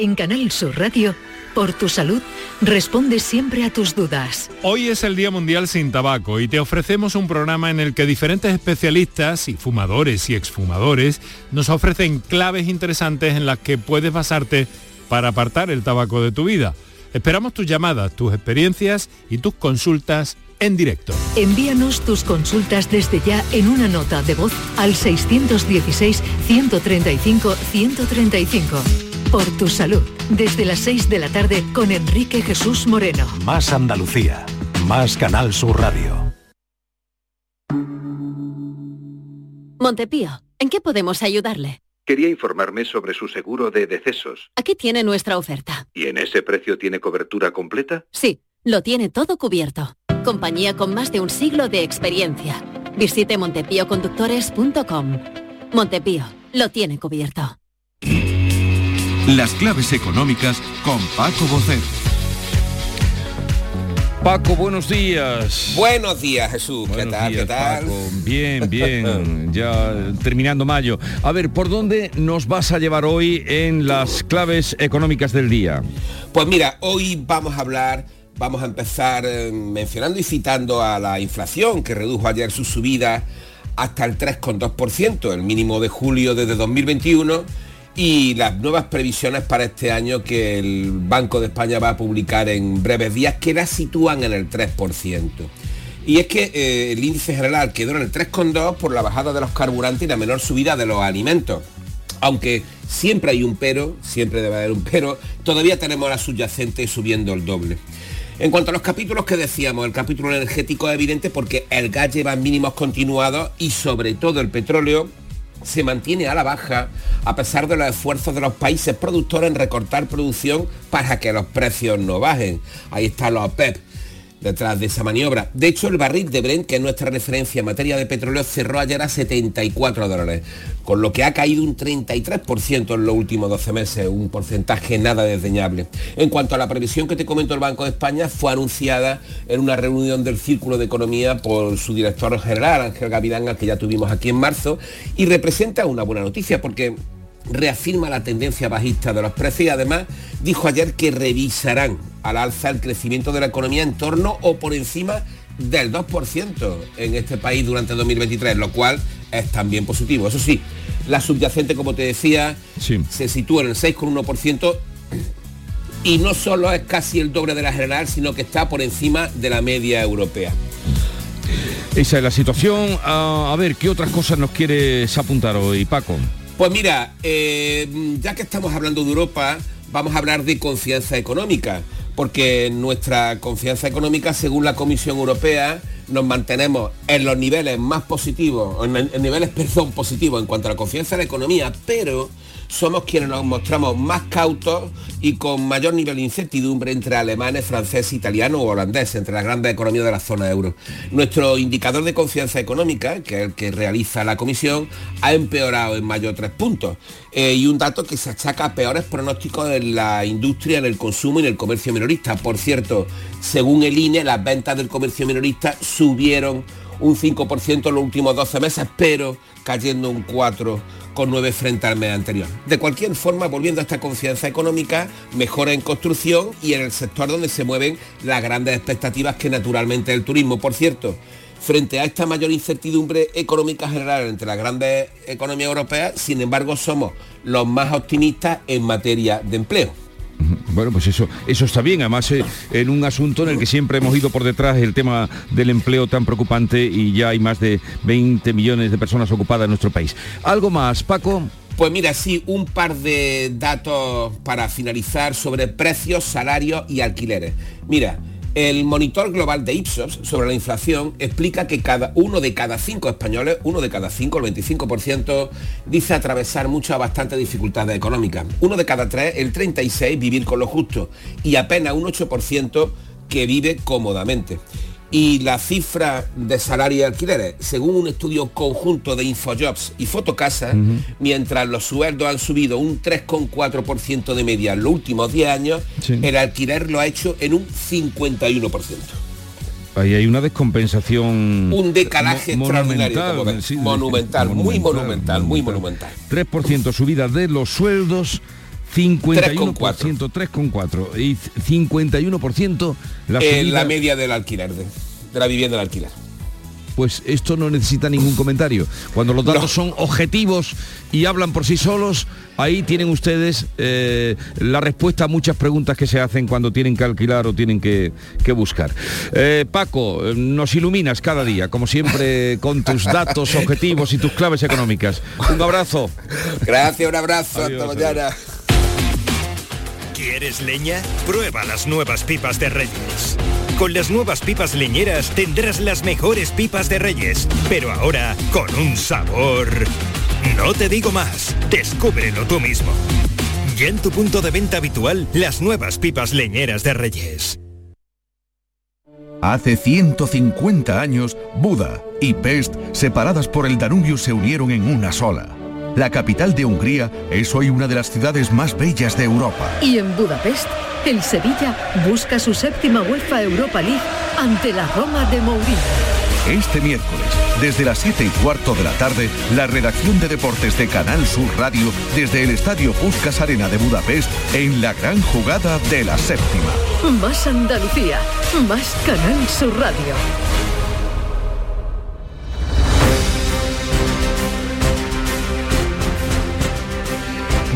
En Canal Sur Radio, por tu salud, responde siempre a tus dudas. Hoy es el Día Mundial sin Tabaco y te ofrecemos un programa en el que diferentes especialistas y fumadores y exfumadores nos ofrecen claves interesantes en las que puedes basarte para apartar el tabaco de tu vida. Esperamos tus llamadas, tus experiencias y tus consultas en directo. Envíanos tus consultas desde ya en una nota de voz al 616-135-135. Por tu salud, desde las 6 de la tarde con Enrique Jesús Moreno. Más Andalucía, más Canal Sur Radio. Montepío, ¿en qué podemos ayudarle? Quería informarme sobre su seguro de decesos. Aquí tiene nuestra oferta. ¿Y en ese precio tiene cobertura completa? Sí, lo tiene todo cubierto. Compañía con más de un siglo de experiencia. Visite montepíoconductores.com. Montepío, lo tiene cubierto. Las claves económicas con Paco Bocet. Paco, buenos días. Buenos días, Jesús. ¿Qué Buenos tal? días, ¿Qué tal? Paco. Bien, bien. ya terminando mayo. A ver, ¿por dónde nos vas a llevar hoy en las claves económicas del día? Pues mira, hoy vamos a hablar, vamos a empezar eh, mencionando y citando a la inflación que redujo ayer su subida hasta el 3,2%, el mínimo de julio desde 2021 y las nuevas previsiones para este año que el Banco de España va a publicar en breves días que la sitúan en el 3%. Y es que eh, el índice general quedó en el 3,2 por la bajada de los carburantes y la menor subida de los alimentos. Aunque siempre hay un pero, siempre debe haber un pero, todavía tenemos la subyacente subiendo el doble. En cuanto a los capítulos que decíamos, el capítulo energético es evidente porque el gas lleva mínimos continuados y sobre todo el petróleo se mantiene a la baja a pesar de los esfuerzos de los países productores en recortar producción para que los precios no bajen. Ahí está los OPEP detrás de esa maniobra. De hecho, el barril de Brent, que es nuestra referencia en materia de petróleo, cerró ayer a 74 dólares, con lo que ha caído un 33% en los últimos 12 meses, un porcentaje nada desdeñable. En cuanto a la previsión que te comento el Banco de España, fue anunciada en una reunión del Círculo de Economía por su director general, Ángel Gavidán, al que ya tuvimos aquí en marzo, y representa una buena noticia porque reafirma la tendencia bajista de los precios y además dijo ayer que revisarán al alza el crecimiento de la economía en torno o por encima del 2% en este país durante 2023, lo cual es también positivo. Eso sí, la subyacente, como te decía, se sitúa en el 6,1% y no solo es casi el doble de la general, sino que está por encima de la media europea. Esa es la situación. A ver, ¿qué otras cosas nos quieres apuntar hoy, Paco? Pues mira, eh, ya que estamos hablando de Europa, vamos a hablar de confianza económica, porque nuestra confianza económica, según la Comisión Europea, nos mantenemos en los niveles más positivos, en, niveles, perdón, positivos en cuanto a la confianza en la economía, pero somos quienes nos mostramos más cautos y con mayor nivel de incertidumbre entre alemanes, franceses, italianos o holandeses, entre las grandes economías de la zona euro. Nuestro indicador de confianza económica, que es el que realiza la Comisión, ha empeorado en mayo tres puntos. Eh, y un dato que se achaca a peores pronósticos en la industria, en el consumo y en el comercio minorista. Por cierto, según el INE, las ventas del comercio minorista subieron un 5% en los últimos 12 meses, pero cayendo un 4 con 9 frente al mes anterior. De cualquier forma, volviendo a esta confianza económica, mejora en construcción y en el sector donde se mueven las grandes expectativas que naturalmente el turismo. Por cierto, frente a esta mayor incertidumbre económica general entre las grandes economías europeas, sin embargo, somos los más optimistas en materia de empleo. Bueno, pues eso, eso está bien, además eh, en un asunto en el que siempre hemos ido por detrás el tema del empleo tan preocupante y ya hay más de 20 millones de personas ocupadas en nuestro país. ¿Algo más, Paco? Pues mira, sí, un par de datos para finalizar sobre precios, salarios y alquileres. Mira, el monitor global de Ipsos sobre la inflación explica que cada uno de cada cinco españoles, uno de cada cinco, el 25%, dice atravesar muchas bastantes dificultades económicas. Uno de cada tres, el 36, vivir con lo justo. Y apenas un 8% que vive cómodamente. Y la cifra de salario y alquileres, según un estudio conjunto de Infojobs y Fotocasa, mientras los sueldos han subido un 3,4% de media en los últimos 10 años, el alquiler lo ha hecho en un 51%. Ahí hay una descompensación. Un decalaje mo- extraordinario, monumental, sí, monumental, muy monumental, muy monumental. 3% subida de los sueldos, 51%, 3,4 y 51% la. En la media del alquiler, de, de la vivienda del alquiler. Pues esto no necesita ningún comentario. Cuando los datos son objetivos y hablan por sí solos, ahí tienen ustedes eh, la respuesta a muchas preguntas que se hacen cuando tienen que alquilar o tienen que, que buscar. Eh, Paco, eh, nos iluminas cada día, como siempre, con tus datos objetivos y tus claves económicas. Un abrazo. Gracias, un abrazo, Adiós, hasta mañana. ¿Quieres leña? Prueba las nuevas pipas de Reyes. Con las nuevas pipas leñeras tendrás las mejores pipas de Reyes, pero ahora con un sabor... No te digo más, descúbrelo tú mismo. Ya en tu punto de venta habitual, las nuevas pipas leñeras de Reyes. Hace 150 años, Buda y Pest, separadas por el Danubio, se unieron en una sola. La capital de Hungría es hoy una de las ciudades más bellas de Europa. Y en Budapest, el Sevilla busca su séptima UEFA Europa League ante la Roma de Mourinho. Este miércoles, desde las 7 y cuarto de la tarde, la redacción de deportes de Canal Sur Radio desde el Estadio Puskas Arena de Budapest en la gran jugada de la séptima. Más Andalucía, más Canal Sur Radio.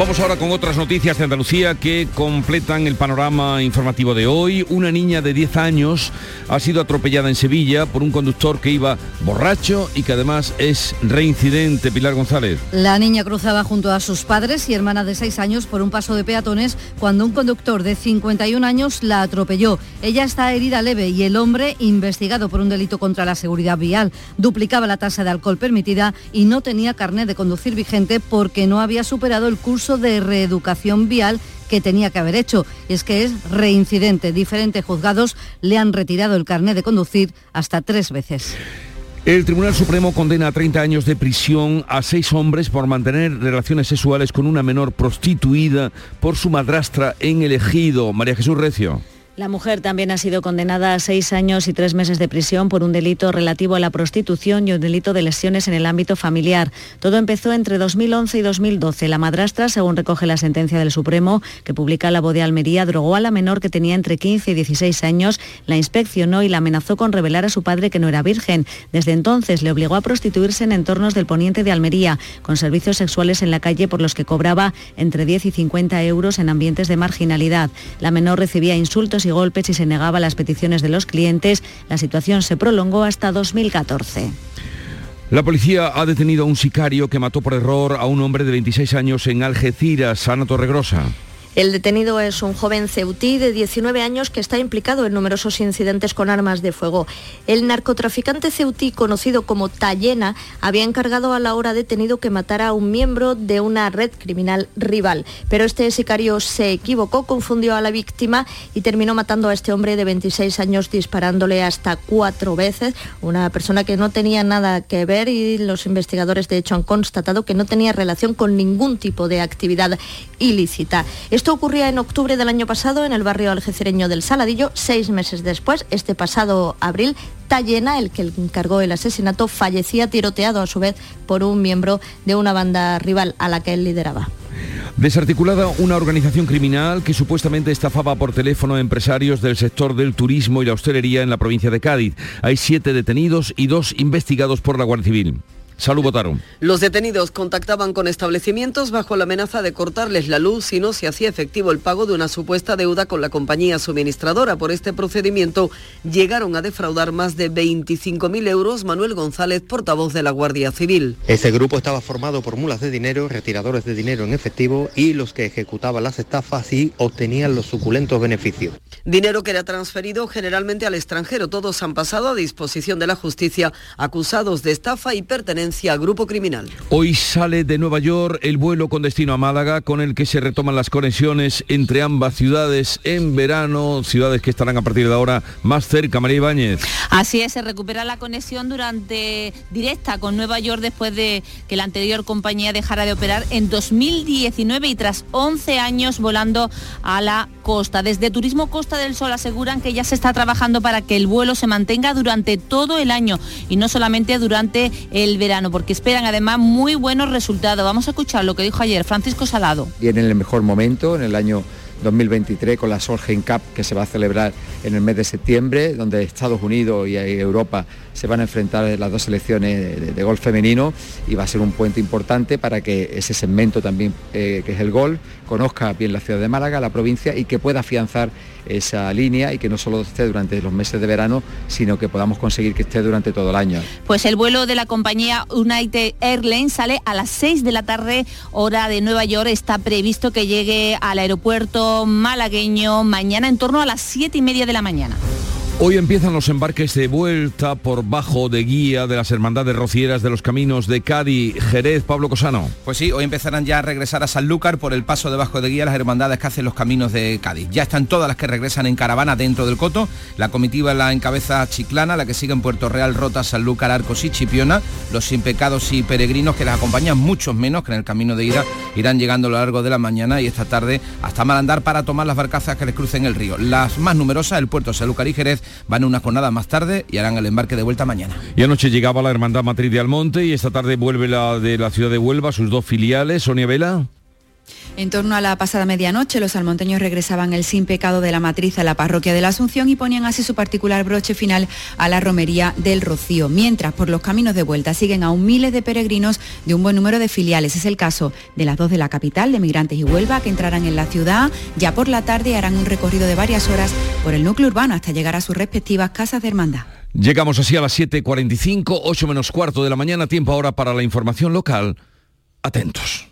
Vamos ahora con otras noticias de Andalucía que completan el panorama informativo de hoy. Una niña de 10 años ha sido atropellada en Sevilla por un conductor que iba borracho y que además es reincidente. Pilar González. La niña cruzaba junto a sus padres y hermana de 6 años por un paso de peatones cuando un conductor de 51 años la atropelló. Ella está herida leve y el hombre, investigado por un delito contra la seguridad vial, duplicaba la tasa de alcohol permitida y no tenía carnet de conducir vigente porque no había superado el curso de reeducación vial que tenía que haber hecho. Y es que es reincidente. Diferentes juzgados le han retirado el carnet de conducir hasta tres veces. El Tribunal Supremo condena a 30 años de prisión a seis hombres por mantener relaciones sexuales con una menor prostituida por su madrastra en el ejido. María Jesús Recio. La mujer también ha sido condenada a seis años y tres meses de prisión por un delito relativo a la prostitución y un delito de lesiones en el ámbito familiar. Todo empezó entre 2011 y 2012. La madrastra, según recoge la sentencia del Supremo, que publica la voz de Almería, drogó a la menor que tenía entre 15 y 16 años, la inspeccionó y la amenazó con revelar a su padre que no era virgen. Desde entonces le obligó a prostituirse en entornos del poniente de Almería, con servicios sexuales en la calle por los que cobraba entre 10 y 50 euros en ambientes de marginalidad. La menor recibía insultos y golpes y se negaba las peticiones de los clientes. La situación se prolongó hasta 2014. La policía ha detenido a un sicario que mató por error a un hombre de 26 años en Algeciras, Ana Torregrosa. El detenido es un joven ceutí de 19 años que está implicado en numerosos incidentes con armas de fuego. El narcotraficante ceutí, conocido como Tallena, había encargado a la hora detenido que matara a un miembro de una red criminal rival. Pero este sicario se equivocó, confundió a la víctima y terminó matando a este hombre de 26 años disparándole hasta cuatro veces. Una persona que no tenía nada que ver y los investigadores de hecho han constatado que no tenía relación con ningún tipo de actividad ilícita. Ocurría en octubre del año pasado en el barrio algecireño del Saladillo. Seis meses después, este pasado abril, Tallena, el que encargó el asesinato, fallecía tiroteado a su vez por un miembro de una banda rival a la que él lideraba. Desarticulada una organización criminal que supuestamente estafaba por teléfono a empresarios del sector del turismo y la hostelería en la provincia de Cádiz. Hay siete detenidos y dos investigados por la Guardia Civil. Salud votaron. Los detenidos contactaban con establecimientos bajo la amenaza de cortarles la luz si no se hacía efectivo el pago de una supuesta deuda con la compañía suministradora. Por este procedimiento llegaron a defraudar más de 25.000 euros. Manuel González, portavoz de la Guardia Civil. Este grupo estaba formado por mulas de dinero, retiradores de dinero en efectivo y los que ejecutaban las estafas y obtenían los suculentos beneficios. Dinero que era transferido generalmente al extranjero. Todos han pasado a disposición de la justicia acusados de estafa y pertenencia al grupo criminal. Hoy sale de Nueva York el vuelo con destino a Málaga con el que se retoman las conexiones entre ambas ciudades en verano, ciudades que estarán a partir de ahora más cerca, María Ibáñez. Así es, se recupera la conexión durante directa con Nueva York después de que la anterior compañía dejara de operar en 2019 y tras 11 años volando a la costa. Desde Turismo Costa del Sol aseguran que ya se está trabajando para que el vuelo se mantenga durante todo el año y no solamente durante el verano, porque esperan además muy buenos resultados. Vamos a escuchar lo que dijo ayer Francisco Salado. Viene en el mejor momento, en el año 2023 con la Solheim Cup que se va a celebrar en el mes de septiembre, donde Estados Unidos y Europa se van a enfrentar las dos selecciones de, golf femenino y va a ser un puente importante para que ese segmento también, eh, que es el golf, conozca bien la ciudad de Málaga, la provincia y que pueda afianzar esa línea y que no solo esté durante los meses de verano, sino que podamos conseguir que esté durante todo el año. Pues el vuelo de la compañía United Airlines sale a las 6 de la tarde, hora de Nueva York. Está previsto que llegue al aeropuerto malagueño mañana en torno a las 7 y media de la mañana. Hoy empiezan los embarques de vuelta por bajo de guía de las hermandades rocieras de los caminos de Cádiz, Jerez, Pablo Cosano. Pues sí, hoy empezarán ya a regresar a Sanlúcar por el paso de bajo de guía las hermandades que hacen los caminos de Cádiz. Ya están todas las que regresan en caravana dentro del coto. La comitiva la encabeza Chiclana, la que sigue en Puerto Real, Rota, Sanlúcar, Arcos y Chipiona. Los sin pecados y peregrinos que las acompañan muchos menos que en el camino de ida irán llegando a lo largo de la mañana y esta tarde hasta Malandar para tomar las barcazas que les crucen el río. Las más numerosas, el puerto Sanlúcar y Jerez, van una jornada más tarde y harán el embarque de vuelta mañana. Y anoche llegaba la Hermandad Matriz de Almonte y esta tarde vuelve la de la ciudad de Huelva, sus dos filiales. Sonia Vela. En torno a la pasada medianoche, los almonteños regresaban el sin pecado de la matriz a la parroquia de la Asunción y ponían así su particular broche final a la romería del Rocío, mientras por los caminos de vuelta siguen aún miles de peregrinos de un buen número de filiales. Es el caso de las dos de la capital, de Migrantes y Huelva, que entrarán en la ciudad ya por la tarde harán un recorrido de varias horas por el núcleo urbano hasta llegar a sus respectivas casas de hermandad. Llegamos así a las 7.45, 8 menos cuarto de la mañana, tiempo ahora para la información local. Atentos.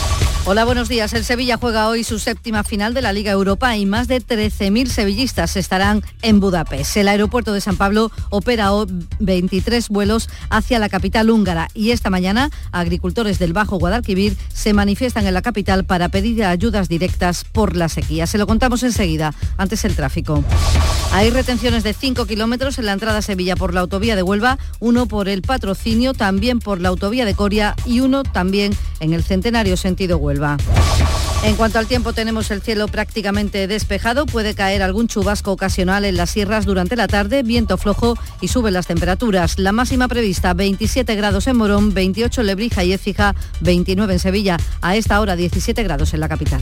Hola, buenos días. El Sevilla juega hoy su séptima final de la Liga Europa y más de 13.000 sevillistas estarán en Budapest. El aeropuerto de San Pablo opera hoy 23 vuelos hacia la capital húngara y esta mañana agricultores del Bajo Guadalquivir se manifiestan en la capital para pedir ayudas directas por la sequía. Se lo contamos enseguida, antes el tráfico. Hay retenciones de 5 kilómetros en la entrada a Sevilla por la autovía de Huelva, uno por el patrocinio, también por la autovía de Coria y uno también en el centenario sentido Huelva. En cuanto al tiempo, tenemos el cielo prácticamente despejado. Puede caer algún chubasco ocasional en las sierras durante la tarde, viento flojo y suben las temperaturas. La máxima prevista 27 grados en Morón, 28 en Lebrija y Écija, 29 en Sevilla. A esta hora 17 grados en la capital.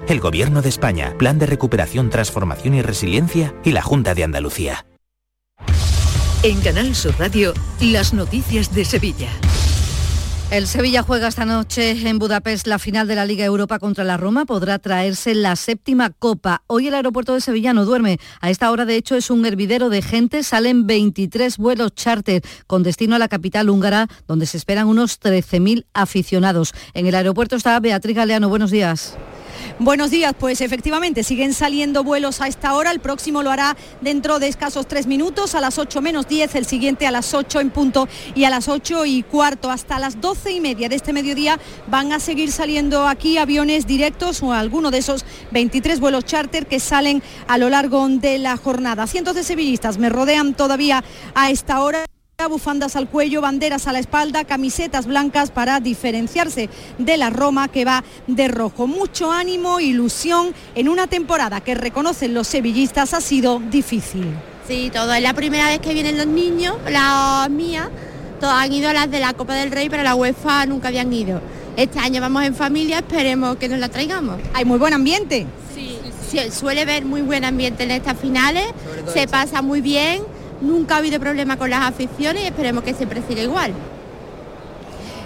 el Gobierno de España, Plan de Recuperación, Transformación y Resiliencia y la Junta de Andalucía. En Canal Sur Radio, las noticias de Sevilla. El Sevilla juega esta noche en Budapest la final de la Liga Europa contra la Roma. Podrá traerse la séptima copa. Hoy el aeropuerto de Sevilla no duerme. A esta hora, de hecho, es un hervidero de gente. Salen 23 vuelos charter con destino a la capital húngara, donde se esperan unos 13.000 aficionados. En el aeropuerto está Beatriz Galeano. Buenos días. Buenos días, pues efectivamente siguen saliendo vuelos a esta hora, el próximo lo hará dentro de escasos tres minutos, a las 8 menos 10, el siguiente a las 8 en punto y a las 8 y cuarto, hasta las 12 y media de este mediodía van a seguir saliendo aquí aviones directos o alguno de esos 23 vuelos charter que salen a lo largo de la jornada. Cientos de sevillistas me rodean todavía a esta hora bufandas al cuello, banderas a la espalda, camisetas blancas para diferenciarse de la Roma que va de rojo. Mucho ánimo, ilusión en una temporada que reconocen los sevillistas ha sido difícil. Sí, todo. Es la primera vez que vienen los niños, las mías, todos han ido a las de la Copa del Rey, pero la UEFA nunca habían ido. Este año vamos en familia, esperemos que nos la traigamos. Hay muy buen ambiente. Sí, suele ver muy buen ambiente en estas finales, se pasa muy bien Nunca ha habido problema con las aficiones y esperemos que siempre siga igual.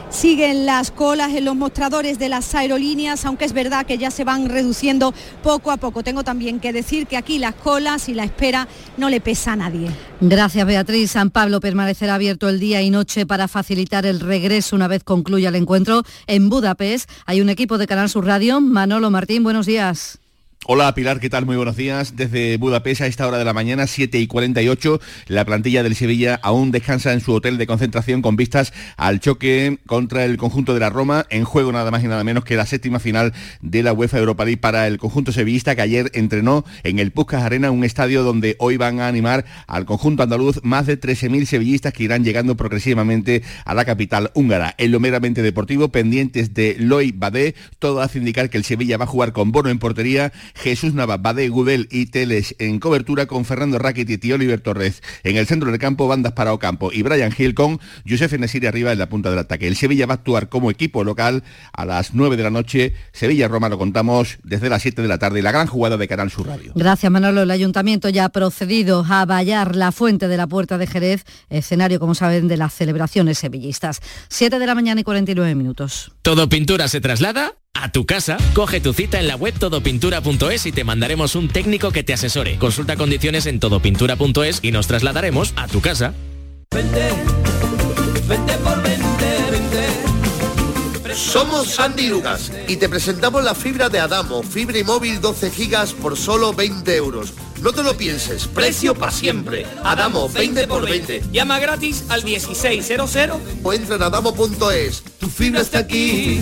Siguen las colas en los mostradores de las aerolíneas, aunque es verdad que ya se van reduciendo poco a poco. Tengo también que decir que aquí las colas y la espera no le pesa a nadie. Gracias Beatriz. San Pablo permanecerá abierto el día y noche para facilitar el regreso una vez concluya el encuentro. En Budapest hay un equipo de Canal Sur Radio. Manolo Martín, buenos días. Hola Pilar, ¿qué tal? Muy buenos días. Desde Budapest a esta hora de la mañana, 7 y 48, la plantilla del Sevilla aún descansa en su hotel de concentración con vistas al choque contra el conjunto de la Roma, en juego nada más y nada menos que la séptima final de la UEFA Europa League para el conjunto sevillista que ayer entrenó en el Puskas Arena, un estadio donde hoy van a animar al conjunto andaluz más de 13.000 sevillistas que irán llegando progresivamente a la capital húngara. En lo meramente deportivo, pendientes de Loy Badé, todo hace indicar que el Sevilla va a jugar con Bono en portería, Jesús Nava, Bade, Gudel y Teles en cobertura con Fernando Rakitic y Oliver Torres. En el centro del campo, bandas para Ocampo y Brian Hill con Josef Nesiri arriba en la punta del ataque. El Sevilla va a actuar como equipo local a las 9 de la noche. Sevilla-Roma lo contamos desde las 7 de la tarde y la gran jugada de Canal Sur Radio. Gracias Manolo. El ayuntamiento ya ha procedido a vallar la fuente de la Puerta de Jerez, escenario, como saben, de las celebraciones sevillistas. 7 de la mañana y 49 minutos. Todo pintura se traslada a tu casa. Coge tu cita en la web todopintura.es y te mandaremos un técnico que te asesore. Consulta condiciones en todopintura.es y nos trasladaremos a tu casa. Somos Sandy Lucas y te presentamos la fibra de Adamo, fibra y móvil 12 gigas por solo 20 euros. No te lo pienses, precio para siempre. Adamo, 20 por 20. Llama gratis al 1600 o entra en adamo.es. Tu fibra está aquí.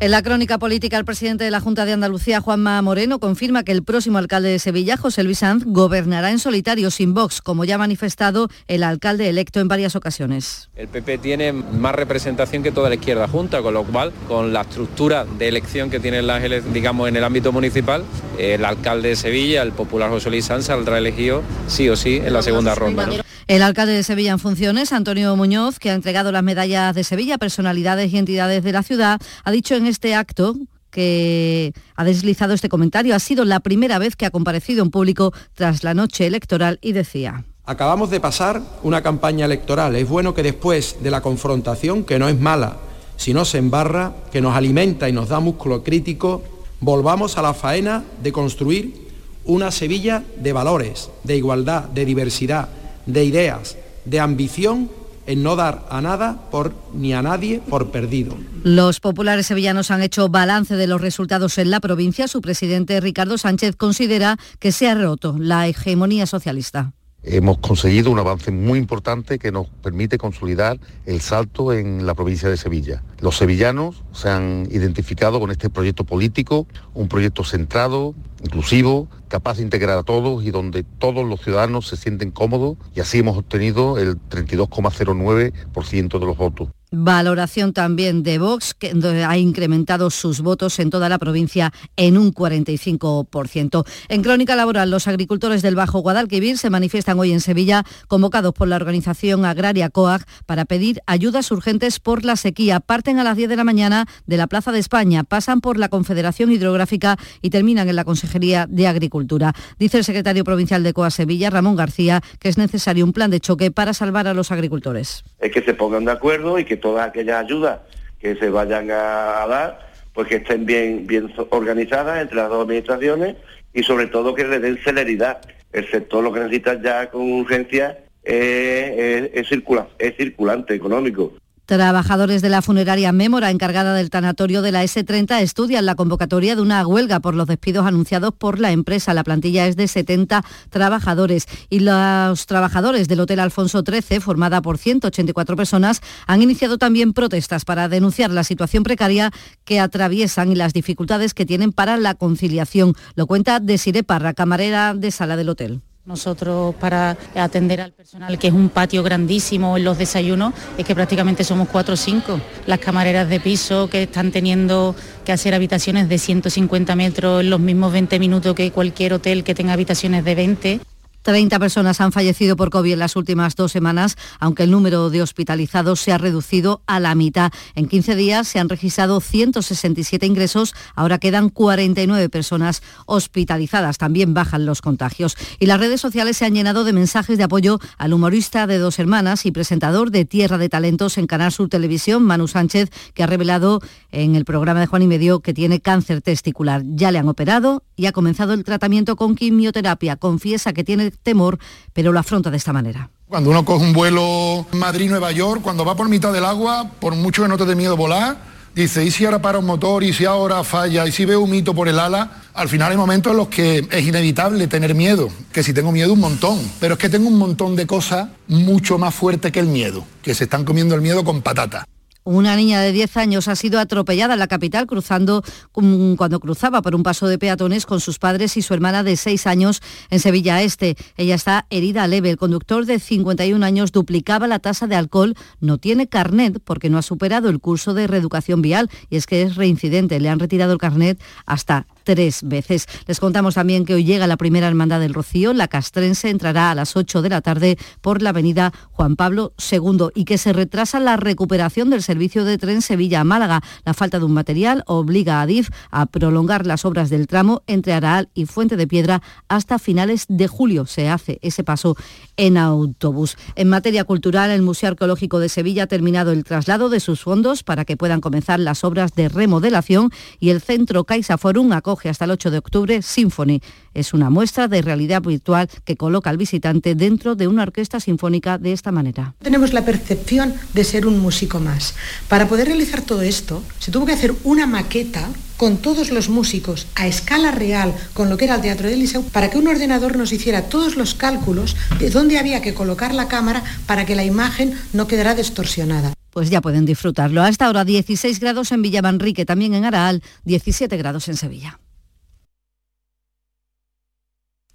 En la crónica política, el presidente de la Junta de Andalucía, Juanma Moreno, confirma que el próximo alcalde de Sevilla, José Luis Sanz, gobernará en solitario, sin Vox, como ya ha manifestado el alcalde electo en varias ocasiones. El PP tiene más representación que toda la izquierda junta, con lo cual, con la estructura de elección que tiene la, digamos, en el ámbito municipal, el alcalde de Sevilla, el popular José Luis Sanz, saldrá elegido sí o sí en la segunda ronda. El alcalde de Sevilla en funciones, Antonio Muñoz, que ha entregado las medallas de Sevilla a personalidades y entidades de la ciudad, ha dicho en este acto que ha deslizado este comentario. Ha sido la primera vez que ha comparecido en público tras la noche electoral y decía. Acabamos de pasar una campaña electoral. Es bueno que después de la confrontación, que no es mala, si no se embarra, que nos alimenta y nos da músculo crítico, volvamos a la faena de construir una Sevilla de valores, de igualdad, de diversidad, de ideas, de ambición en no dar a nada por, ni a nadie por perdido. Los populares sevillanos han hecho balance de los resultados en la provincia. Su presidente Ricardo Sánchez considera que se ha roto la hegemonía socialista. Hemos conseguido un avance muy importante que nos permite consolidar el salto en la provincia de Sevilla. Los sevillanos se han identificado con este proyecto político, un proyecto centrado, inclusivo, capaz de integrar a todos y donde todos los ciudadanos se sienten cómodos y así hemos obtenido el 32,09% de los votos. Valoración también de Vox, que ha incrementado sus votos en toda la provincia en un 45%. En Crónica Laboral, los agricultores del Bajo Guadalquivir se manifiestan hoy en Sevilla, convocados por la organización agraria COAG para pedir ayudas urgentes por la sequía. Parten a las 10 de la mañana de la Plaza de España, pasan por la Confederación Hidrográfica y terminan en la Consejería de Agricultura. Dice el secretario provincial de COAG Sevilla, Ramón García, que es necesario un plan de choque para salvar a los agricultores. Es que se pongan de acuerdo y que todas aquellas ayudas que se vayan a, dar, pues que estén bien, bien organizadas entre las dos administraciones y sobre todo que le den celeridad. El sector lo que necesita ya con urgencia es, es circulante económico. Trabajadores de la funeraria Mémora, encargada del tanatorio de la S30, estudian la convocatoria de una huelga por los despidos anunciados por la empresa. La plantilla es de 70 trabajadores y los trabajadores del Hotel Alfonso XIII, formada por 184 personas, han iniciado también protestas para denunciar la situación precaria que atraviesan y las dificultades que tienen para la conciliación. Lo cuenta Desire Parra, camarera de sala del hotel. Nosotros para atender al personal, que es un patio grandísimo en los desayunos, es que prácticamente somos cuatro o cinco. Las camareras de piso que están teniendo que hacer habitaciones de 150 metros en los mismos 20 minutos que cualquier hotel que tenga habitaciones de 20. 30 personas han fallecido por COVID en las últimas dos semanas, aunque el número de hospitalizados se ha reducido a la mitad. En 15 días se han registrado 167 ingresos, ahora quedan 49 personas hospitalizadas. También bajan los contagios. Y las redes sociales se han llenado de mensajes de apoyo al humorista de dos hermanas y presentador de Tierra de Talentos en Canal Sur Televisión, Manu Sánchez, que ha revelado en el programa de Juan y Medio que tiene cáncer testicular. Ya le han operado y ha comenzado el tratamiento con quimioterapia. Confiesa que tiene temor, pero lo afronta de esta manera. Cuando uno coge un vuelo Madrid-Nueva York, cuando va por mitad del agua, por mucho que no te dé miedo volar, dice, ¿y si ahora para un motor? ¿Y si ahora falla? ¿Y si veo un mito por el ala? Al final hay momentos en los que es inevitable tener miedo, que si tengo miedo un montón, pero es que tengo un montón de cosas mucho más fuertes que el miedo, que se están comiendo el miedo con patata. Una niña de 10 años ha sido atropellada en la capital cruzando mm, cuando cruzaba por un paso de peatones con sus padres y su hermana de 6 años en Sevilla Este. Ella está herida leve. El conductor de 51 años duplicaba la tasa de alcohol, no tiene carnet porque no ha superado el curso de reeducación vial y es que es reincidente. Le han retirado el carnet hasta tres veces. Les contamos también que hoy llega la primera hermandad del Rocío. La castrense entrará a las 8 de la tarde por la avenida Juan Pablo II y que se retrasa la recuperación del servicio de tren Sevilla-Málaga. La falta de un material obliga a DIF a prolongar las obras del tramo entre Araal y Fuente de Piedra hasta finales de julio. Se hace ese paso en autobús. En materia cultural, el Museo Arqueológico de Sevilla ha terminado el traslado de sus fondos para que puedan comenzar las obras de remodelación y el Centro Caixa Forum acoge hasta el 8 de octubre Symphony. Es una muestra de realidad virtual que coloca al visitante dentro de una orquesta sinfónica de esta manera. Tenemos la percepción de ser un músico más. Para poder realizar todo esto, se tuvo que hacer una maqueta con todos los músicos a escala real con lo que era el Teatro del Liceo para que un ordenador nos hiciera todos los cálculos de dónde había que colocar la cámara para que la imagen no quedara distorsionada. Pues ya pueden disfrutarlo. Hasta ahora 16 grados en Villamanrique, también en Araal, 17 grados en Sevilla.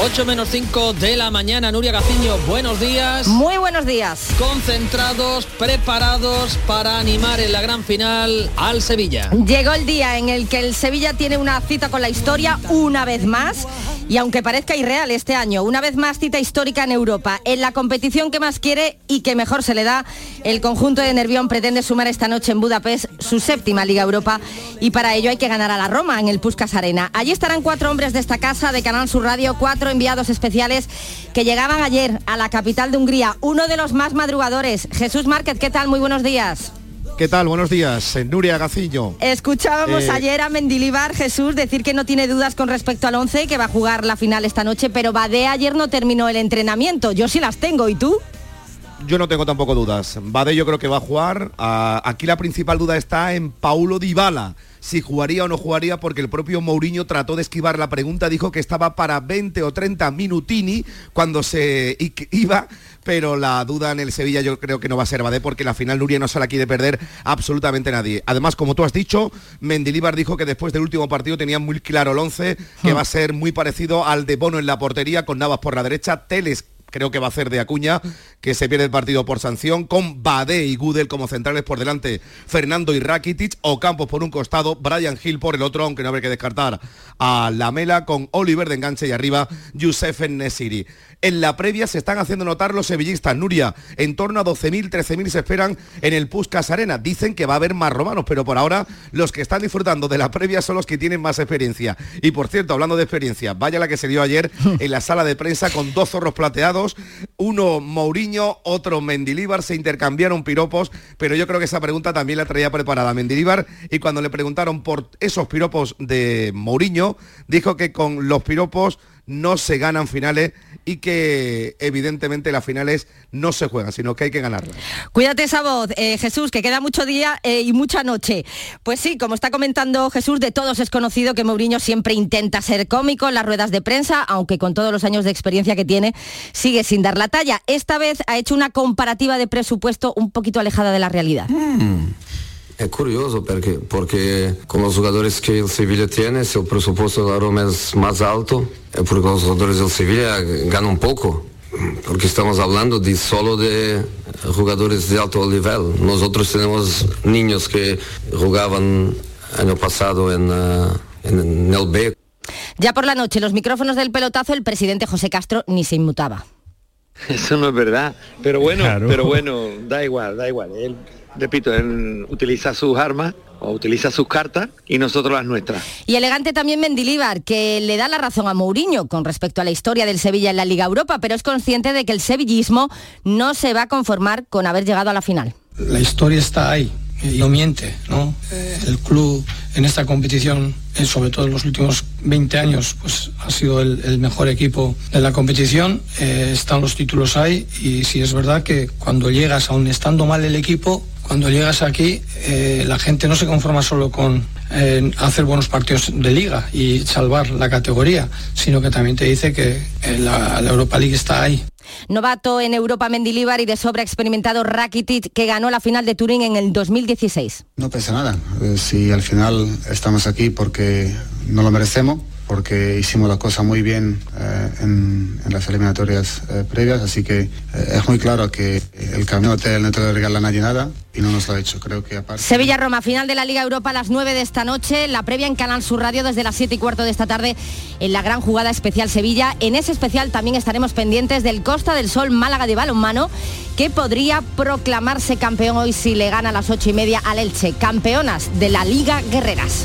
8 menos 5 de la mañana, Nuria Gaciño, buenos días. Muy buenos días. Concentrados, preparados para animar en la gran final al Sevilla. Llegó el día en el que el Sevilla tiene una cita con la historia una vez más. Y aunque parezca irreal este año, una vez más cita histórica en Europa, en la competición que más quiere y que mejor se le da, el conjunto de Nervión pretende sumar esta noche en Budapest su séptima Liga Europa y para ello hay que ganar a la Roma en el Puskas Arena. Allí estarán cuatro hombres de esta casa de Canal Sur Radio, cuatro enviados especiales que llegaban ayer a la capital de Hungría, uno de los más madrugadores. Jesús Márquez, ¿qué tal? Muy buenos días. ¿Qué tal? Buenos días, Nuria Gaciño. Escuchábamos Eh, ayer a Mendilibar Jesús decir que no tiene dudas con respecto al 11, que va a jugar la final esta noche, pero Badé ayer no terminó el entrenamiento. Yo sí las tengo, ¿y tú? Yo no tengo tampoco dudas. Bade yo creo que va a jugar. Ah, aquí la principal duda está en Paulo Dybala. Si jugaría o no jugaría porque el propio Mourinho trató de esquivar la pregunta, dijo que estaba para 20 o 30 minutini cuando se iba, pero la duda en el Sevilla yo creo que no va a ser Bade porque la final Nuria no se la quiere perder absolutamente nadie. Además, como tú has dicho, Mendilibar dijo que después del último partido tenía muy claro el 11, que va a ser muy parecido al de Bono en la portería, con Navas por la derecha, Teles creo que va a hacer de Acuña, que se pierde el partido por sanción, con Bade y Gudel como centrales por delante, Fernando y Rakitic, Ocampos por un costado, Brian Hill por el otro, aunque no habrá que descartar a Lamela, con Oliver de enganche y arriba, Youssef Nesiri. En la previa se están haciendo notar los sevillistas, Nuria, en torno a 12.000, 13.000 se esperan en el Puskas Arena. Dicen que va a haber más romanos, pero por ahora los que están disfrutando de la previa son los que tienen más experiencia. Y por cierto, hablando de experiencia, vaya la que se dio ayer en la sala de prensa con dos zorros plateados, uno Mourinho, otro Mendilíbar, se intercambiaron piropos, pero yo creo que esa pregunta también la traía preparada Mendilíbar y cuando le preguntaron por esos piropos de Mourinho, dijo que con los piropos no se ganan finales y que evidentemente las finales no se juegan, sino que hay que ganarlas. Cuídate esa voz, eh, Jesús, que queda mucho día eh, y mucha noche. Pues sí, como está comentando Jesús, de todos es conocido que Mourinho siempre intenta ser cómico en las ruedas de prensa, aunque con todos los años de experiencia que tiene, sigue sin dar la talla. Esta vez ha hecho una comparativa de presupuesto un poquito alejada de la realidad. È curioso perché, porque con los jugadores que el Sevilla tiene, si el presupuesto de la Roma es más alto, es porque los jugadores del Sevilla ganan poco. Porque estamos hablando de solo de jugadores de alto nivel. Nosotros tenemos niños que jugaban año pasado en, en el B. Ya por la noche, los micrófonos del pelotazo, el presidente José Castro ni se inmutaba. Eso no es verdad. Pero bueno, Claro. pero bueno, da igual, da igual. Él, repito, él utiliza sus armas o utiliza sus cartas y nosotros las nuestras. Y elegante también Mendilíbar, que le da la razón a Mourinho con respecto a la historia del Sevilla en la Liga Europa, pero es consciente de que el sevillismo no se va a conformar con haber llegado a la final. La historia está ahí. No miente, ¿no? Eh, el club en esta competición, eh, sobre todo en los últimos 20 años, pues ha sido el, mejor equipo de la competición. Eh, están los títulos ahí y sí es verdad que cuando llegas, aún estando mal el equipo, cuando llegas aquí, la gente no se conforma solo con hacer buenos partidos de liga y salvar la categoría, sino que también te dice que la Europa League está ahí. Novato en Europa Mendilibar y de sobra experimentado Rakitic que ganó la final de Turín en el 2016. No pesa nada. Eh, si al final estamos aquí porque no lo merecemos, porque hicimos la cosa muy bien eh, en, las eliminatorias eh, previas, así que eh, es muy claro que el camino hotel no te lo nadie nada y no nos lo ha hecho. Creo que aparte... Sevilla-Roma, final de la Liga Europa a las 9 de esta noche, la previa en Canal Sur Radio desde las 7 y cuarto de esta tarde en la gran jugada especial Sevilla. En ese especial también estaremos pendientes del Costa del Sol Málaga de balonmano, que podría proclamarse campeón hoy si le gana a las 8 y media al Elche. Campeonas de la Liga Guerreras.